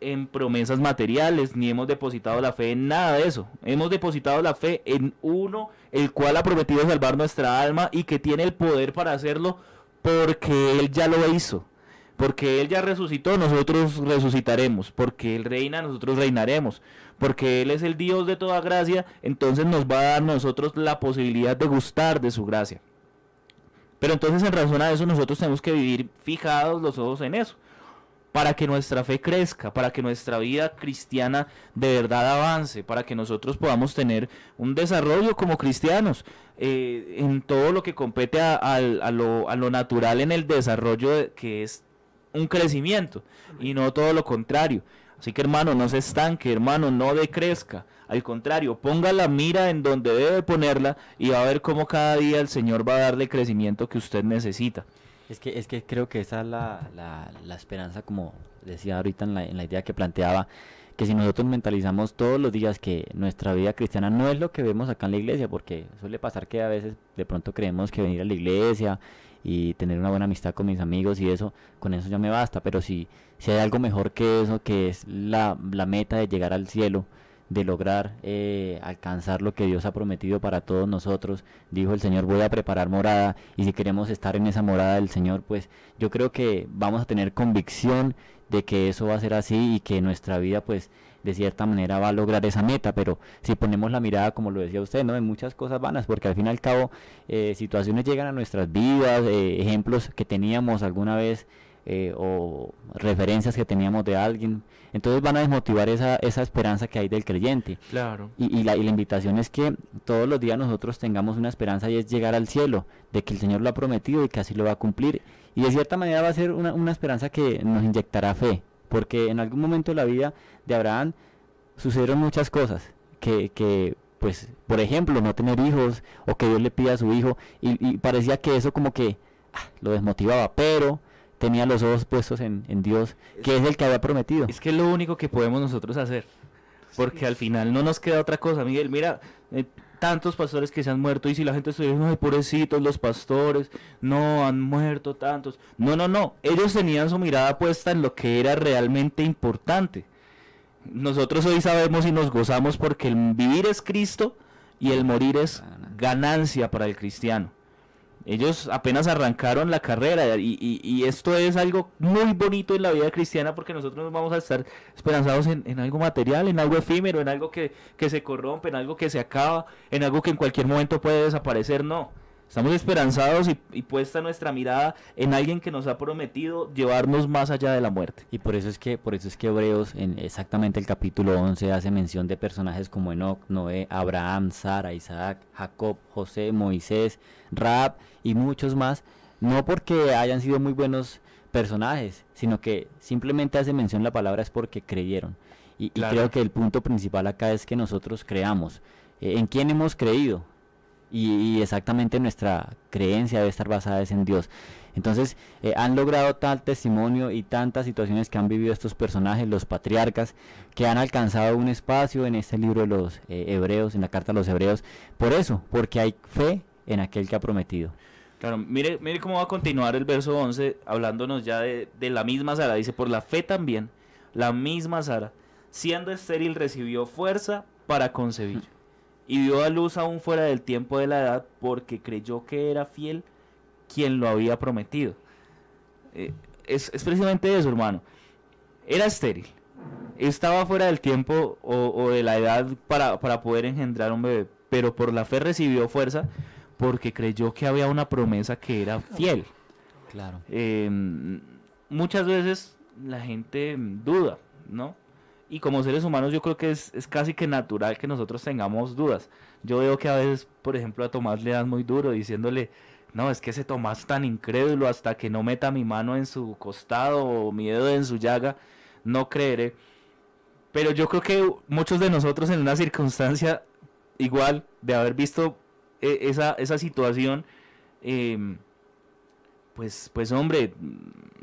en promesas materiales, ni hemos depositado la fe en nada de eso. Hemos depositado la fe en uno, el cual ha prometido salvar nuestra alma y que tiene el poder para hacerlo porque Él ya lo hizo. Porque Él ya resucitó, nosotros resucitaremos. Porque Él reina, nosotros reinaremos. Porque Él es el Dios de toda gracia, entonces nos va a dar nosotros la posibilidad de gustar de su gracia. Pero entonces en razón a eso nosotros tenemos que vivir fijados los ojos en eso, para que nuestra fe crezca, para que nuestra vida cristiana de verdad avance, para que nosotros podamos tener un desarrollo como cristianos eh, en todo lo que compete a, lo, a lo natural en el desarrollo de- que es un crecimiento y no todo lo contrario. Así que hermano, no se estanque, hermano, no decrezca. Al contrario, ponga la mira en donde debe ponerla y va a ver cómo cada día el Señor va a darle crecimiento que usted necesita. Es que, es que creo que esa es la, la, la esperanza, como decía ahorita en la, en la idea que planteaba, que si nosotros mentalizamos todos los días que nuestra vida cristiana no es lo que vemos acá en la iglesia, porque suele pasar que a veces de pronto creemos que venir a la iglesia y tener una buena amistad con mis amigos y eso, con eso ya me basta, pero si, si hay algo mejor que eso, que es la, la meta de llegar al cielo, de lograr eh, alcanzar lo que Dios ha prometido para todos nosotros. Dijo el Señor, voy a preparar morada y si queremos estar en esa morada del Señor, pues yo creo que vamos a tener convicción de que eso va a ser así y que nuestra vida pues de cierta manera va a lograr esa meta, pero si ponemos la mirada, como lo decía usted, ¿no? en muchas cosas vanas, porque al fin y al cabo eh, situaciones llegan a nuestras vidas, eh, ejemplos que teníamos alguna vez eh, o referencias que teníamos de alguien, entonces van a desmotivar esa, esa esperanza que hay del creyente. Claro. Y, y la, y la invitación es que todos los días nosotros tengamos una esperanza y es llegar al cielo, de que el Señor lo ha prometido y que así lo va a cumplir. Y de cierta manera va a ser una, una esperanza que nos inyectará fe, porque en algún momento de la vida de Abraham sucedieron muchas cosas que, que pues, por ejemplo, no tener hijos o que Dios le pida a su hijo y, y parecía que eso como que ah, lo desmotivaba, pero tenía los ojos puestos en, en Dios, que es el que había prometido. Es que es lo único que podemos nosotros hacer. Porque al final no nos queda otra cosa, Miguel. Mira, eh, tantos pastores que se han muerto y si la gente estuviera diciendo, ay, pobrecitos los pastores, no, han muerto tantos. No, no, no. Ellos tenían su mirada puesta en lo que era realmente importante. Nosotros hoy sabemos y nos gozamos porque el vivir es Cristo y el morir es ganancia para el cristiano. Ellos apenas arrancaron la carrera y, y- esto es algo muy bonito en la vida cristiana porque nosotros nos vamos a estar esperanzados en, en algo material, en algo efímero, en algo que, que se corrompe, en algo que se acaba, en algo que en cualquier momento puede desaparecer. No, estamos esperanzados y, y puesta nuestra mirada en alguien que nos ha prometido llevarnos más allá de la muerte. Y por eso es que por eso es que Hebreos en exactamente el capítulo 11 hace mención de personajes como Enoch, Noé, Abraham, Sara, Isaac, Jacob, José, Moisés, Raab y muchos más, no porque hayan sido muy buenos personajes, sino que simplemente hace mención la palabra es porque creyeron. Y, creo que el punto principal acá es que nosotros creamos. Eh, ¿En quién hemos creído? Y, exactamente nuestra creencia debe estar basada en Dios. Entonces, eh, han logrado tal testimonio y tantas situaciones que han vivido estos personajes, los patriarcas, que han alcanzado un espacio en este libro de los eh, hebreos, en la carta a los hebreos, por eso, porque hay fe en aquel que ha prometido. Claro, mire, mire cómo va a continuar el verso 11 hablándonos ya de, de la misma Sara. Dice, por la fe también, la misma Sara, siendo estéril, recibió fuerza para concebir. Y dio a luz aún fuera del tiempo de la edad porque creyó que era fiel quien lo había prometido. Eh, es, es precisamente eso, hermano. Era estéril. Estaba fuera del tiempo o, o de la edad para, para poder engendrar un bebé. Pero por la fe recibió fuerza porque creyó que había una promesa que era fiel. Claro. Eh, muchas veces la gente duda, ¿no? Y como seres humanos yo creo que es, es casi que natural que nosotros tengamos dudas. Yo veo que a veces, por ejemplo, a Tomás le dan muy duro diciéndole, no, es que ese Tomás tan incrédulo hasta que no meta mi mano en su costado o mi dedo en su llaga, no creeré. Pero yo creo que muchos de nosotros en una circunstancia igual de haber visto eh, esa, esa situación, em, pues, pues hombre,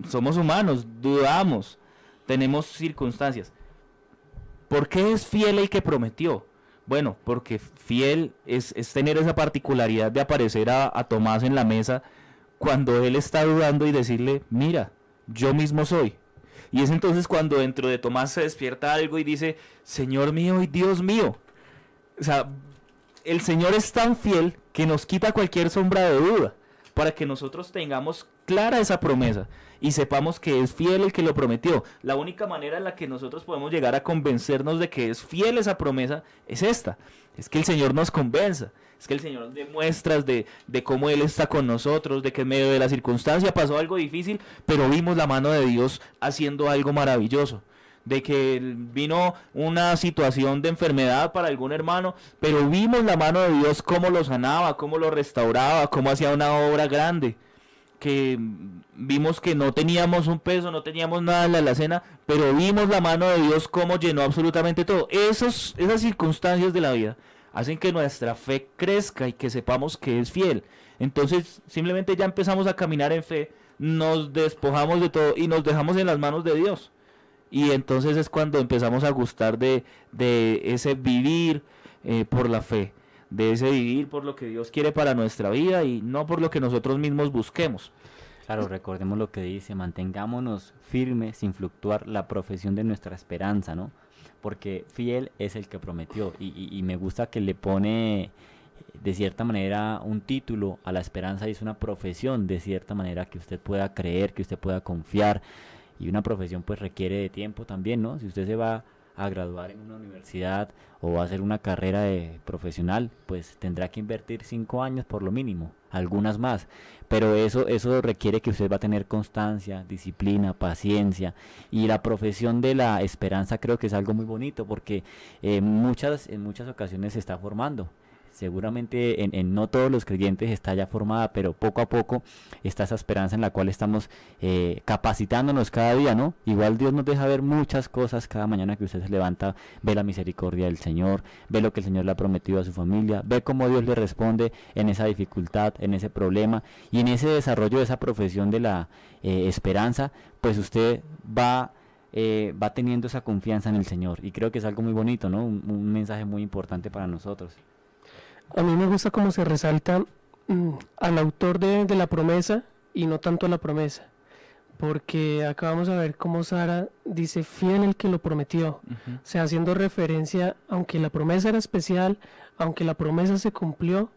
somos humanos, dudamos, tenemos circunstancias. ¿Por qué es fiel el que prometió? Bueno, porque fiel es, es tener esa particularidad de aparecer a, a Tomás en la mesa cuando él está dudando y decirle, mira, yo mismo soy. Y es entonces cuando dentro de Tomás se despierta algo y dice, Señor mío y Dios mío. O sea, el Señor es tan fiel que nos quita cualquier sombra de duda para que nosotros tengamos clara esa promesa y sepamos que es fiel el que lo prometió. La única manera en la que nosotros podemos llegar a convencernos de que es fiel esa promesa es esta, es que el Señor nos convenza, es que el Señor nos dé de, de cómo Él está con nosotros, de que en medio de la circunstancia pasó algo difícil, pero vimos la mano de Dios haciendo algo maravilloso de que vino una situación de enfermedad para algún hermano, pero vimos la mano de Dios cómo lo sanaba, cómo lo restauraba, cómo hacía una obra grande. Que vimos que no teníamos un peso, no teníamos nada en la alacena, pero vimos la mano de Dios cómo llenó absolutamente todo. Esos, esas circunstancias de la vida hacen que nuestra fe crezca y que sepamos que es fiel. Entonces, simplemente ya empezamos a caminar en fe, nos despojamos de todo y nos dejamos en las manos de Dios. Y entonces es cuando empezamos a gustar de, de ese vivir eh, por la fe, de ese vivir por lo que Dios quiere para nuestra vida y no por lo que nosotros mismos busquemos. Claro, recordemos lo que dice, mantengámonos firmes sin fluctuar la profesión de nuestra esperanza, ¿no? Porque fiel es el que prometió y, y- me gusta que le pone de cierta manera un título a la esperanza y es una profesión de cierta manera que usted pueda creer, que usted pueda confiar y una profesión pues requiere de tiempo también, ¿no? Si usted se va a graduar en una universidad o va a hacer una carrera de profesional, pues tendrá que invertir cinco años por lo mínimo, algunas más, pero eso eso requiere que usted va a tener constancia, disciplina, paciencia y la profesión de la esperanza creo que es algo muy bonito porque eh, muchas en muchas ocasiones se está formando seguramente en, en no todos los creyentes está ya formada, pero poco a poco está esa esperanza en la cual estamos eh, capacitándonos cada día, ¿no? Igual Dios nos deja ver muchas cosas cada mañana que usted se levanta, ve la misericordia del Señor, ve lo que el Señor le ha prometido a su familia, ve cómo Dios le responde en esa dificultad, en ese problema y en ese desarrollo de esa profesión de la eh, esperanza, pues usted va eh, va teniendo esa confianza en el Señor y creo que es algo muy bonito, ¿no? Un, un mensaje muy importante para nosotros. A mí me gusta cómo se resalta mm, al autor de, de la promesa y no tanto a la promesa. Porque acá vamos a ver cómo Sara dice fiel el que lo prometió. O sea, haciendo referencia, aunque la promesa era especial, aunque la promesa se cumplió,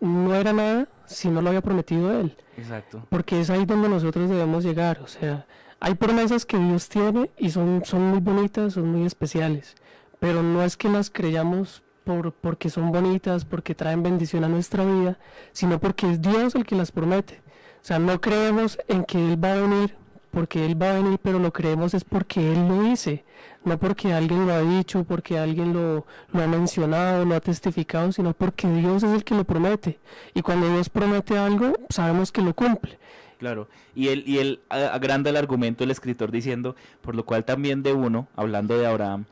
no era nada si no lo había prometido él. Exacto. Porque es ahí donde nosotros debemos llegar. O sea, hay promesas que Dios tiene y son, son muy bonitas, son muy especiales. Pero no es que las creyamos por, porque son bonitas, porque traen bendición a nuestra vida, sino porque es Dios el que las promete. O sea, no creemos en que Él va a venir porque Él va a venir, pero lo creemos es porque Él lo dice, no porque alguien lo ha dicho, porque alguien lo, lo ha mencionado, lo ha testificado, sino porque Dios es el que lo promete. Y cuando Dios promete algo, sabemos que lo cumple. Claro, y él, y él agranda el argumento del escritor diciendo, por lo cual también de uno, hablando de Abraham,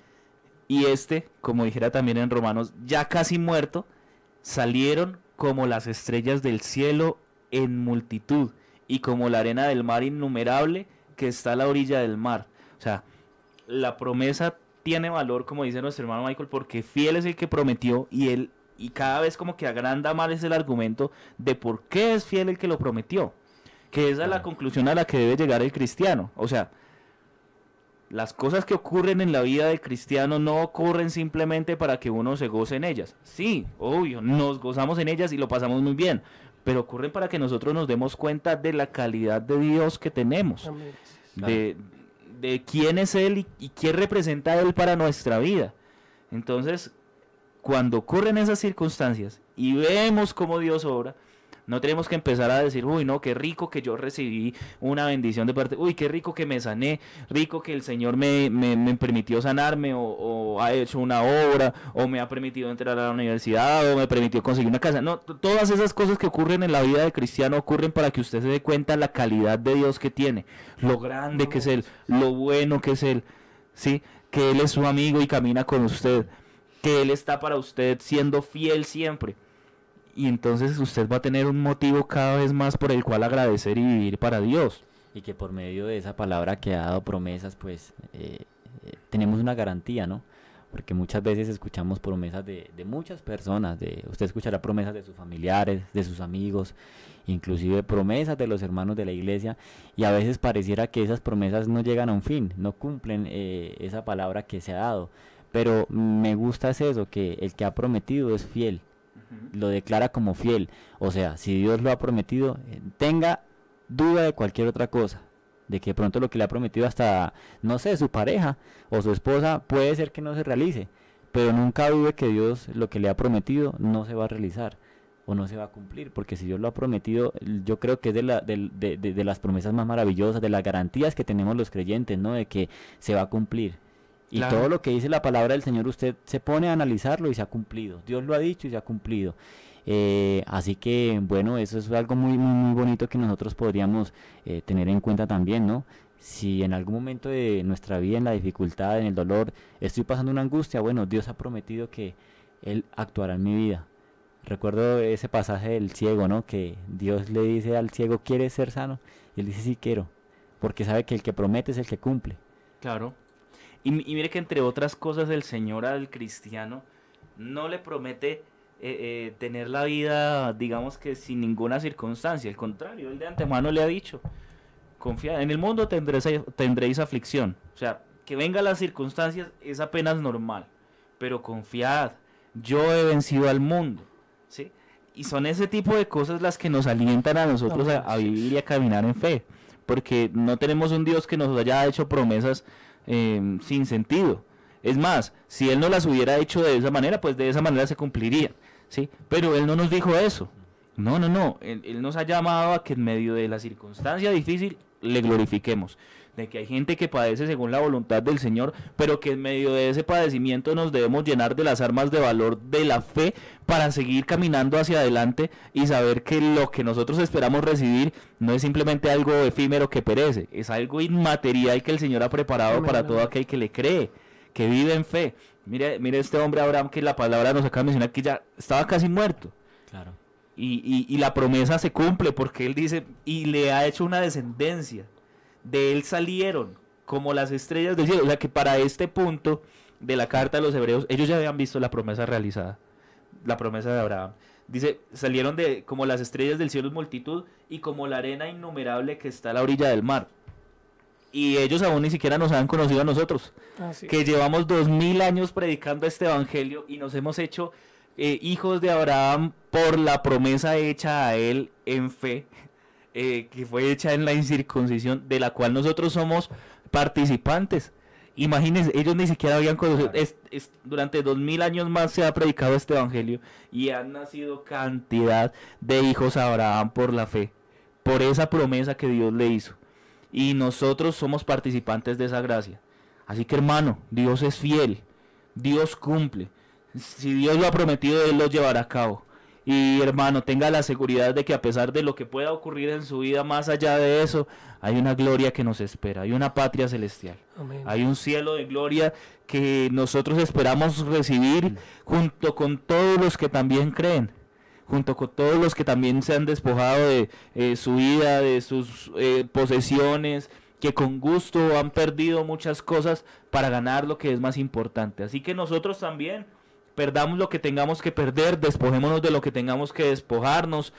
y este, como dijera también en Romanos, ya casi muerto, salieron como las estrellas del cielo en multitud, y como la arena del mar innumerable que está a la orilla del mar. O sea, la promesa tiene valor, como dice nuestro hermano Michael, porque fiel es el que prometió, y él, y cada vez como que agranda más es el argumento de por qué es fiel el que lo prometió que esa es la conclusión a la que debe llegar el cristiano. O sea, las cosas que ocurren en la vida del cristiano no ocurren simplemente para que uno se goce en ellas. Sí, obvio, nos gozamos en ellas y lo pasamos muy bien, pero ocurren para que nosotros nos demos cuenta de la calidad de Dios que tenemos, de, de quién es Él y, y qué representa Él para nuestra vida. Entonces, cuando ocurren esas circunstancias y vemos cómo Dios obra, no tenemos que empezar a decir, uy, no, qué rico que yo recibí una bendición de parte, uy, qué rico que me sané, rico que el Señor me, me- me permitió sanarme o, o ha hecho una obra o me ha permitido entrar a la universidad o me permitió conseguir una casa. No, todas esas cosas que ocurren en la vida del cristiano ocurren para que usted se dé cuenta la calidad de Dios que tiene, lo grande que es Él, lo bueno que es Él, ¿sí? Que Él es su amigo y camina con usted, que Él está para usted siendo fiel siempre y entonces usted va a tener un motivo cada vez más por el cual agradecer y vivir para Dios. y que por medio de esa palabra que ha dado promesas, pues eh, eh, tenemos una garantía, ¿no? porque muchas veces escuchamos promesas de, de muchas personas, de, usted escuchará promesas de sus familiares, de sus amigos, inclusive promesas de los hermanos de la iglesia, y a veces pareciera que esas promesas no llegan a un fin, no cumplen eh, esa palabra que se ha dado. Pero me gusta es eso, que el que ha prometido es fiel, lo declara como fiel. O sea, si Dios lo ha prometido, eh, tenga duda de cualquier otra cosa, de que pronto lo que le ha prometido hasta, no sé, su pareja o su esposa puede ser que no se realice, pero nunca dude que Dios lo que le ha prometido no se va a realizar o no se va a cumplir, porque si Dios lo ha prometido, yo creo que es de, la, de, las promesas más maravillosas, de las garantías que tenemos los creyentes, ¿no? De que se va a cumplir. Y Claro. todo lo que dice la palabra del Señor, usted se pone a analizarlo y se ha cumplido. Dios lo ha dicho y se ha cumplido. Eh, así que, bueno, eso es algo muy, muy, muy bonito que nosotros podríamos eh, tener en cuenta también, ¿no? Si en algún momento de nuestra vida, en la dificultad, en el dolor, estoy pasando una angustia, bueno, Dios ha prometido que Él actuará en mi vida. Recuerdo ese pasaje del ciego, ¿no? Que Dios le dice al ciego, ¿quieres ser sano? Y él dice, sí quiero, porque sabe que el que promete es el que cumple. Claro. Y, mi- y mire que entre otras cosas el Señor al cristiano no le promete eh, eh, tener la vida, digamos que sin ninguna circunstancia. Al contrario, él de antemano le ha dicho, confía, en el mundo tendréis, tendréis aflicción. O sea, que vengan las circunstancias es apenas normal. Pero confiad, yo he vencido al mundo. ¿sí? Y son ese tipo de cosas las que nos alientan a nosotros a, a vivir y a caminar en fe. Porque no tenemos un Dios que nos haya hecho promesas eh, sin sentido. Es más, si Él no las hubiera hecho de esa manera, pues de esa manera se cumplirían. ¿sí? Pero Él no nos dijo eso. No, no, no. Él, él nos ha llamado a que en medio de la circunstancia difícil le glorifiquemos. De que hay gente que padece según la voluntad del Señor, pero que en medio de ese padecimiento nos debemos llenar de las armas de valor de la fe para seguir caminando hacia adelante y saber que lo que nosotros esperamos recibir no es simplemente algo efímero que perece, es algo inmaterial que el Señor ha preparado Amén, para todo aquel que le cree, que vive en fe. Mire, mire este hombre Abraham que la palabra nos acaba de mencionar que ya estaba casi muerto. Claro. Y, y- y la promesa se cumple porque él dice, y le ha hecho una descendencia. De él salieron como las estrellas del cielo. O sea que para este punto de la carta de los hebreos, ellos ya habían visto la promesa realizada. La promesa de Abraham. Dice, salieron de como las estrellas del cielo en multitud y como la arena innumerable que está a la orilla del mar. Y ellos aún ni siquiera nos han conocido a nosotros Así que llevamos dos mil años predicando este evangelio y nos hemos hecho eh, hijos de Abraham por la promesa hecha a él en fe, eh, que fue hecha en la incircuncisión, de la cual nosotros somos participantes. Imagínense, ellos ni siquiera habían conocido, es- es- durante dos mil años más se ha predicado este evangelio y han nacido cantidad de hijos a Abraham por la fe, por esa promesa que Dios le hizo. Y nosotros somos participantes de esa gracia. Así que hermano, Dios es fiel, Dios cumple. Si Dios lo ha prometido, Él lo llevará a cabo. Y hermano, tenga la seguridad de que a pesar de lo que pueda ocurrir en su vida, más allá de eso, hay una gloria que nos espera, hay una patria celestial, Amén. hay un cielo de gloria que nosotros esperamos recibir junto con todos los que también creen junto con todos los que también se han despojado de eh, su vida, de sus eh, posesiones, que con gusto han perdido muchas cosas para ganar lo que es más importante. Así que nosotros también perdamos lo que tengamos que perder, despojémonos de lo que tengamos que despojarnos.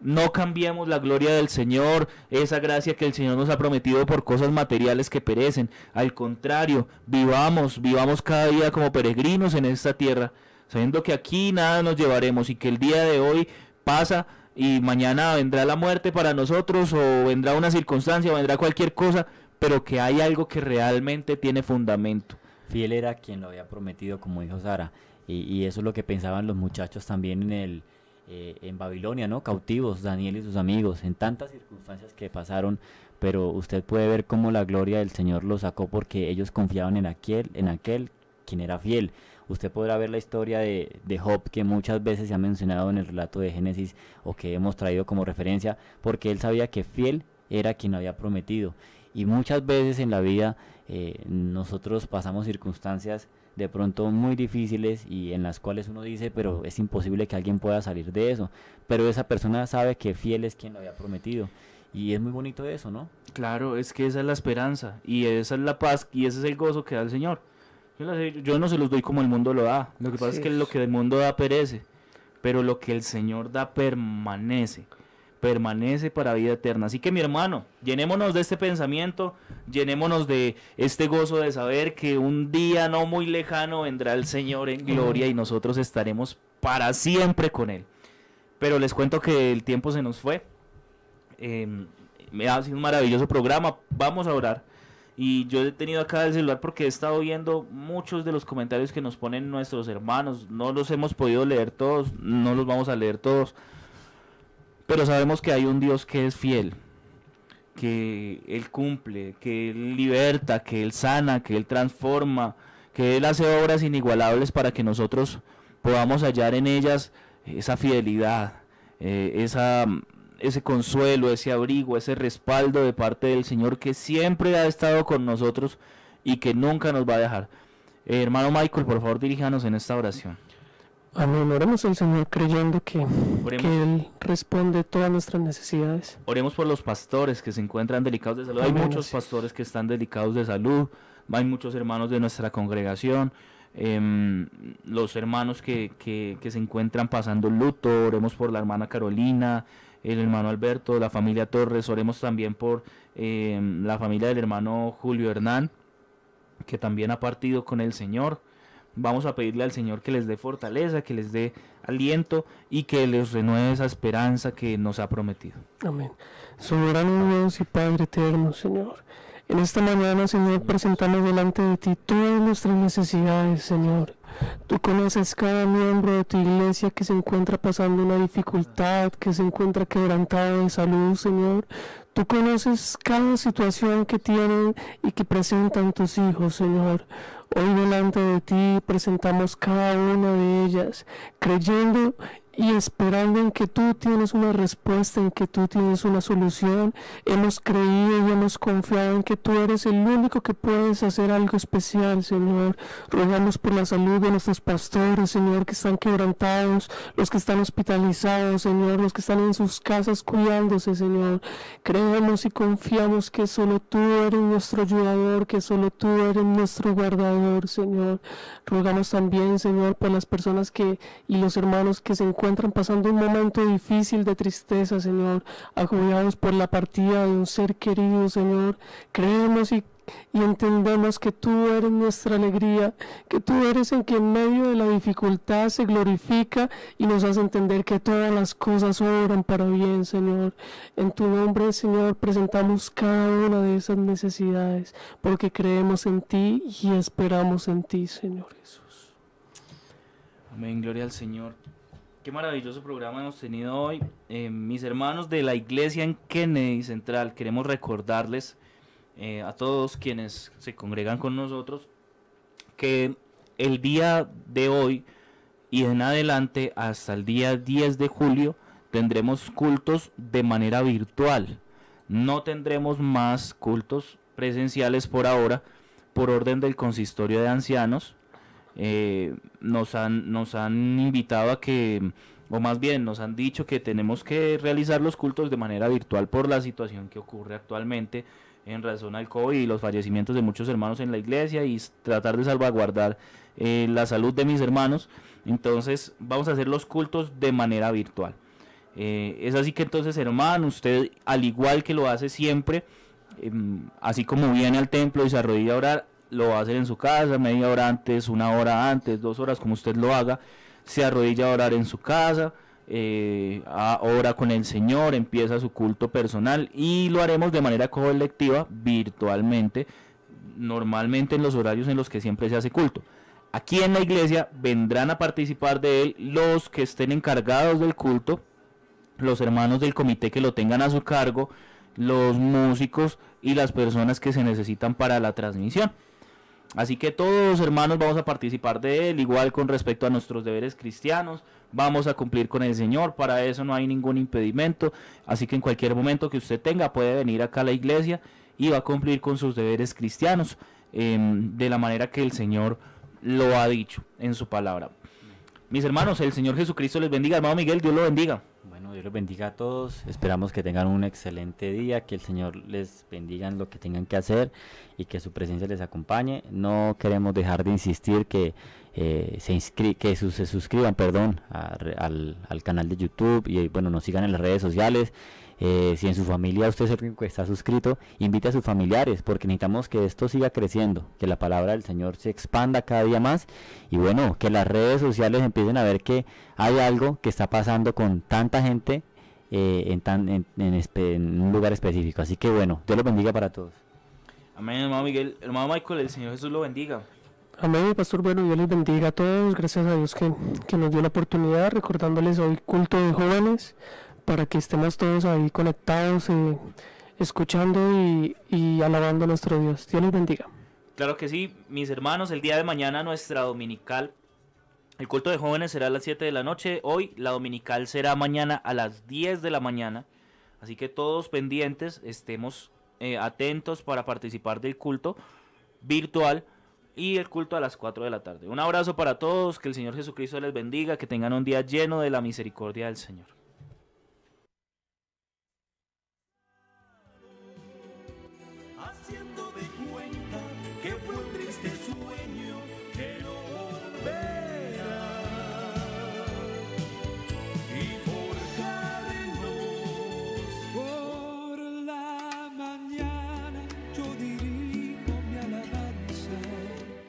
No cambiemos la gloria del Señor, esa gracia que el Señor nos ha prometido por cosas materiales que perecen. Al contrario, vivamos, vivamos cada día como peregrinos en esta tierra, sabiendo que aquí nada nos llevaremos y que el día de hoy pasa y mañana vendrá la muerte para nosotros o vendrá una circunstancia o vendrá cualquier cosa, pero que hay algo que realmente tiene fundamento. Fiel era quien lo había prometido, como dijo Sara. Y, eso es lo que pensaban los muchachos también en el eh, en Babilonia, ¿no? Cautivos, Daniel y sus amigos, en tantas circunstancias que pasaron, pero usted puede ver cómo la gloria del Señor los sacó porque ellos confiaban en aquel, en aquel quien era fiel. Usted podrá ver la historia de, de Job que muchas veces se ha mencionado en el relato de Génesis o que hemos traído como referencia, porque él sabía que fiel era quien había prometido. Y muchas veces en la vida eh, nosotros pasamos circunstancias de pronto muy difíciles y en las cuales uno dice, pero es imposible que alguien pueda salir de eso. Pero esa persona sabe que fiel es quien lo había prometido. Y es muy bonito eso, ¿no? Claro, es que esa es la esperanza y esa es la paz y ese es el gozo que da el Señor. Yo no sé- Yo no se los doy como el mundo lo da. Lo que pasa es que lo que el mundo da perece, pero lo que el Señor da permanece. Permanece para vida eterna. Así que mi hermano, llenémonos de este pensamiento, llenémonos de este gozo de saber que un día no muy lejano vendrá el Señor en gloria y nosotros estaremos para siempre con Él. Pero les cuento que el tiempo se nos fue. Em, me ha sido un maravilloso programa. Vamos a orar. Y yo he tenido acá el celular porque he estado viendo muchos de los comentarios que nos ponen nuestros hermanos. No los hemos podido leer todos, no los vamos a leer todos. Pero sabemos que hay un Dios que es fiel, que Él cumple, que Él liberta, que Él sana, que Él transforma, que Él hace obras inigualables para que nosotros podamos hallar en ellas esa fidelidad, eh, esa, ese consuelo, ese abrigo, ese respaldo de parte del Señor que siempre ha estado con nosotros y que nunca nos va a dejar. Eh, hermano Michael, por favor, diríjanos en esta oración. Amén. Oremos al Señor creyendo que, Él responde todas nuestras necesidades. Oremos por los pastores que se encuentran delicados de salud. Hay muchos pastores que están delicados de salud. Hay muchos hermanos de nuestra congregación. em, los hermanos que, que- que se encuentran pasando luto. Oremos por la hermana Carolina, el hermano Alberto, la familia Torres. Oremos también por em, la familia del hermano Julio Hernán, que también ha partido con el Señor. Vamos a pedirle al Señor que les dé fortaleza, que les dé aliento y que les renueve esa esperanza que nos ha prometido. Amén. Soberano Dios y Padre eterno, Señor. En esta mañana, Señor, presentamos delante de ti todas nuestras necesidades, Señor. Tú conoces cada miembro de tu iglesia que se encuentra pasando una dificultad, que se encuentra quebrantado de salud, Señor. Tú conoces cada situación que tienen y que presentan tus hijos, Señor. Hoy delante de ti presentamos cada una de ellas, creyendo y esperando en que tú tienes una respuesta, en que tú tienes una solución. Hemos creído y hemos confiado en que tú eres el único que puedes hacer algo especial, Señor. Rogamos por la salud de nuestros pastores, Señor, que están quebrantados, los que están hospitalizados, Señor, los que están en sus casas cuidándose, Señor. Creemos y confiamos que solo tú eres nuestro ayudador, que solo tú eres nuestro guardador, Señor. Rogamos también, Señor, por las personas que y los hermanos que se encuentran pasando un momento difícil de tristeza, Señor, agobiados por la partida de un ser querido, Señor. Creemos y entendemos que tú eres nuestra alegría, que tú eres el que en medio de la dificultad se glorifica y nos hace entender que todas las cosas obran para bien, Señor. En tu nombre, Señor, presentamos cada una de esas necesidades, porque creemos en ti y esperamos en ti, Señor Jesús. Amén, gloria al Señor. Qué maravilloso programa hemos tenido hoy. Eh, mis hermanos de la iglesia en Kennedy Central, queremos recordarles eh, a todos quienes se congregan con nosotros que el día de hoy y en adelante hasta el día 10 de julio tendremos cultos de manera virtual. No tendremos más cultos presenciales por ahora por orden del consistorio de ancianos eh, nos, han, nos han invitado a que, o más bien nos han dicho que tenemos que realizar los cultos de manera virtual por la situación que ocurre actualmente en razón al COVID y los fallecimientos de muchos hermanos en la iglesia y tratar de salvaguardar eh, la salud de mis hermanos. Entonces vamos a hacer los cultos de manera virtual. Eh, es así que entonces hermano, usted al igual que lo hace siempre, em, así como viene al templo y se a orar, lo va a hacer en su casa, media hora antes, una hora antes, dos horas, como usted lo haga, se arrodilla a orar en su casa, eh, ora con el Señor, empieza su culto personal y lo haremos de manera colectiva, virtualmente, normalmente en los horarios en los que siempre se hace culto. Aquí en la iglesia vendrán a participar de él los que estén encargados del culto, los hermanos del comité que lo tengan a su cargo, los músicos y las personas que se necesitan para la transmisión. Así que todos hermanos vamos a participar de él, igual con respecto a nuestros deberes cristianos, vamos a cumplir con el Señor, para eso no hay ningún impedimento, así que en cualquier momento que usted tenga puede venir acá a la iglesia y va a cumplir con sus deberes cristianos em, de la manera que el Señor lo ha dicho en su palabra. Mis hermanos, el Señor Jesucristo les bendiga, hermano Miguel, Dios lo bendiga. Dios los bendiga a todos. Esperamos que tengan un excelente día, que el Señor les bendiga en lo que tengan que hacer y que su presencia les acompañe. No queremos dejar de insistir que eh, se, inscri que se suscriban perdón, al, al, canal de YouTube y bueno, nos sigan en las redes sociales. Eh, si en su familia usted es está suscrito, invite a sus familiares porque necesitamos que esto siga creciendo, que la palabra del Señor se expanda cada día más y bueno, que las redes sociales empiecen a ver que hay algo que está pasando con tanta gente eh, en, tan, en, en, un lugar específico. Así que bueno, Dios los bendiga para todos. Amén, hermano Miguel. Hermano Michael, el Señor Jesús lo bendiga. Amén, Pastor. Bueno, Dios les bendiga a todos. Gracias a Dios que, nos dio la oportunidad, recordándoles hoy culto de jóvenes, para que estemos todos ahí conectados, eh, escuchando y, alabando a nuestro Dios. Dios les bendiga. Claro que sí, mis hermanos, el día de mañana nuestra dominical, el culto de jóvenes será a las 7 de la noche, hoy la dominical será mañana a las 10 de la mañana, así que todos pendientes, estemos eh, atentos para participar del culto virtual y el culto a las 4 de la tarde. Un abrazo para todos, que el Señor Jesucristo les bendiga, que tengan un día lleno de la misericordia del Señor.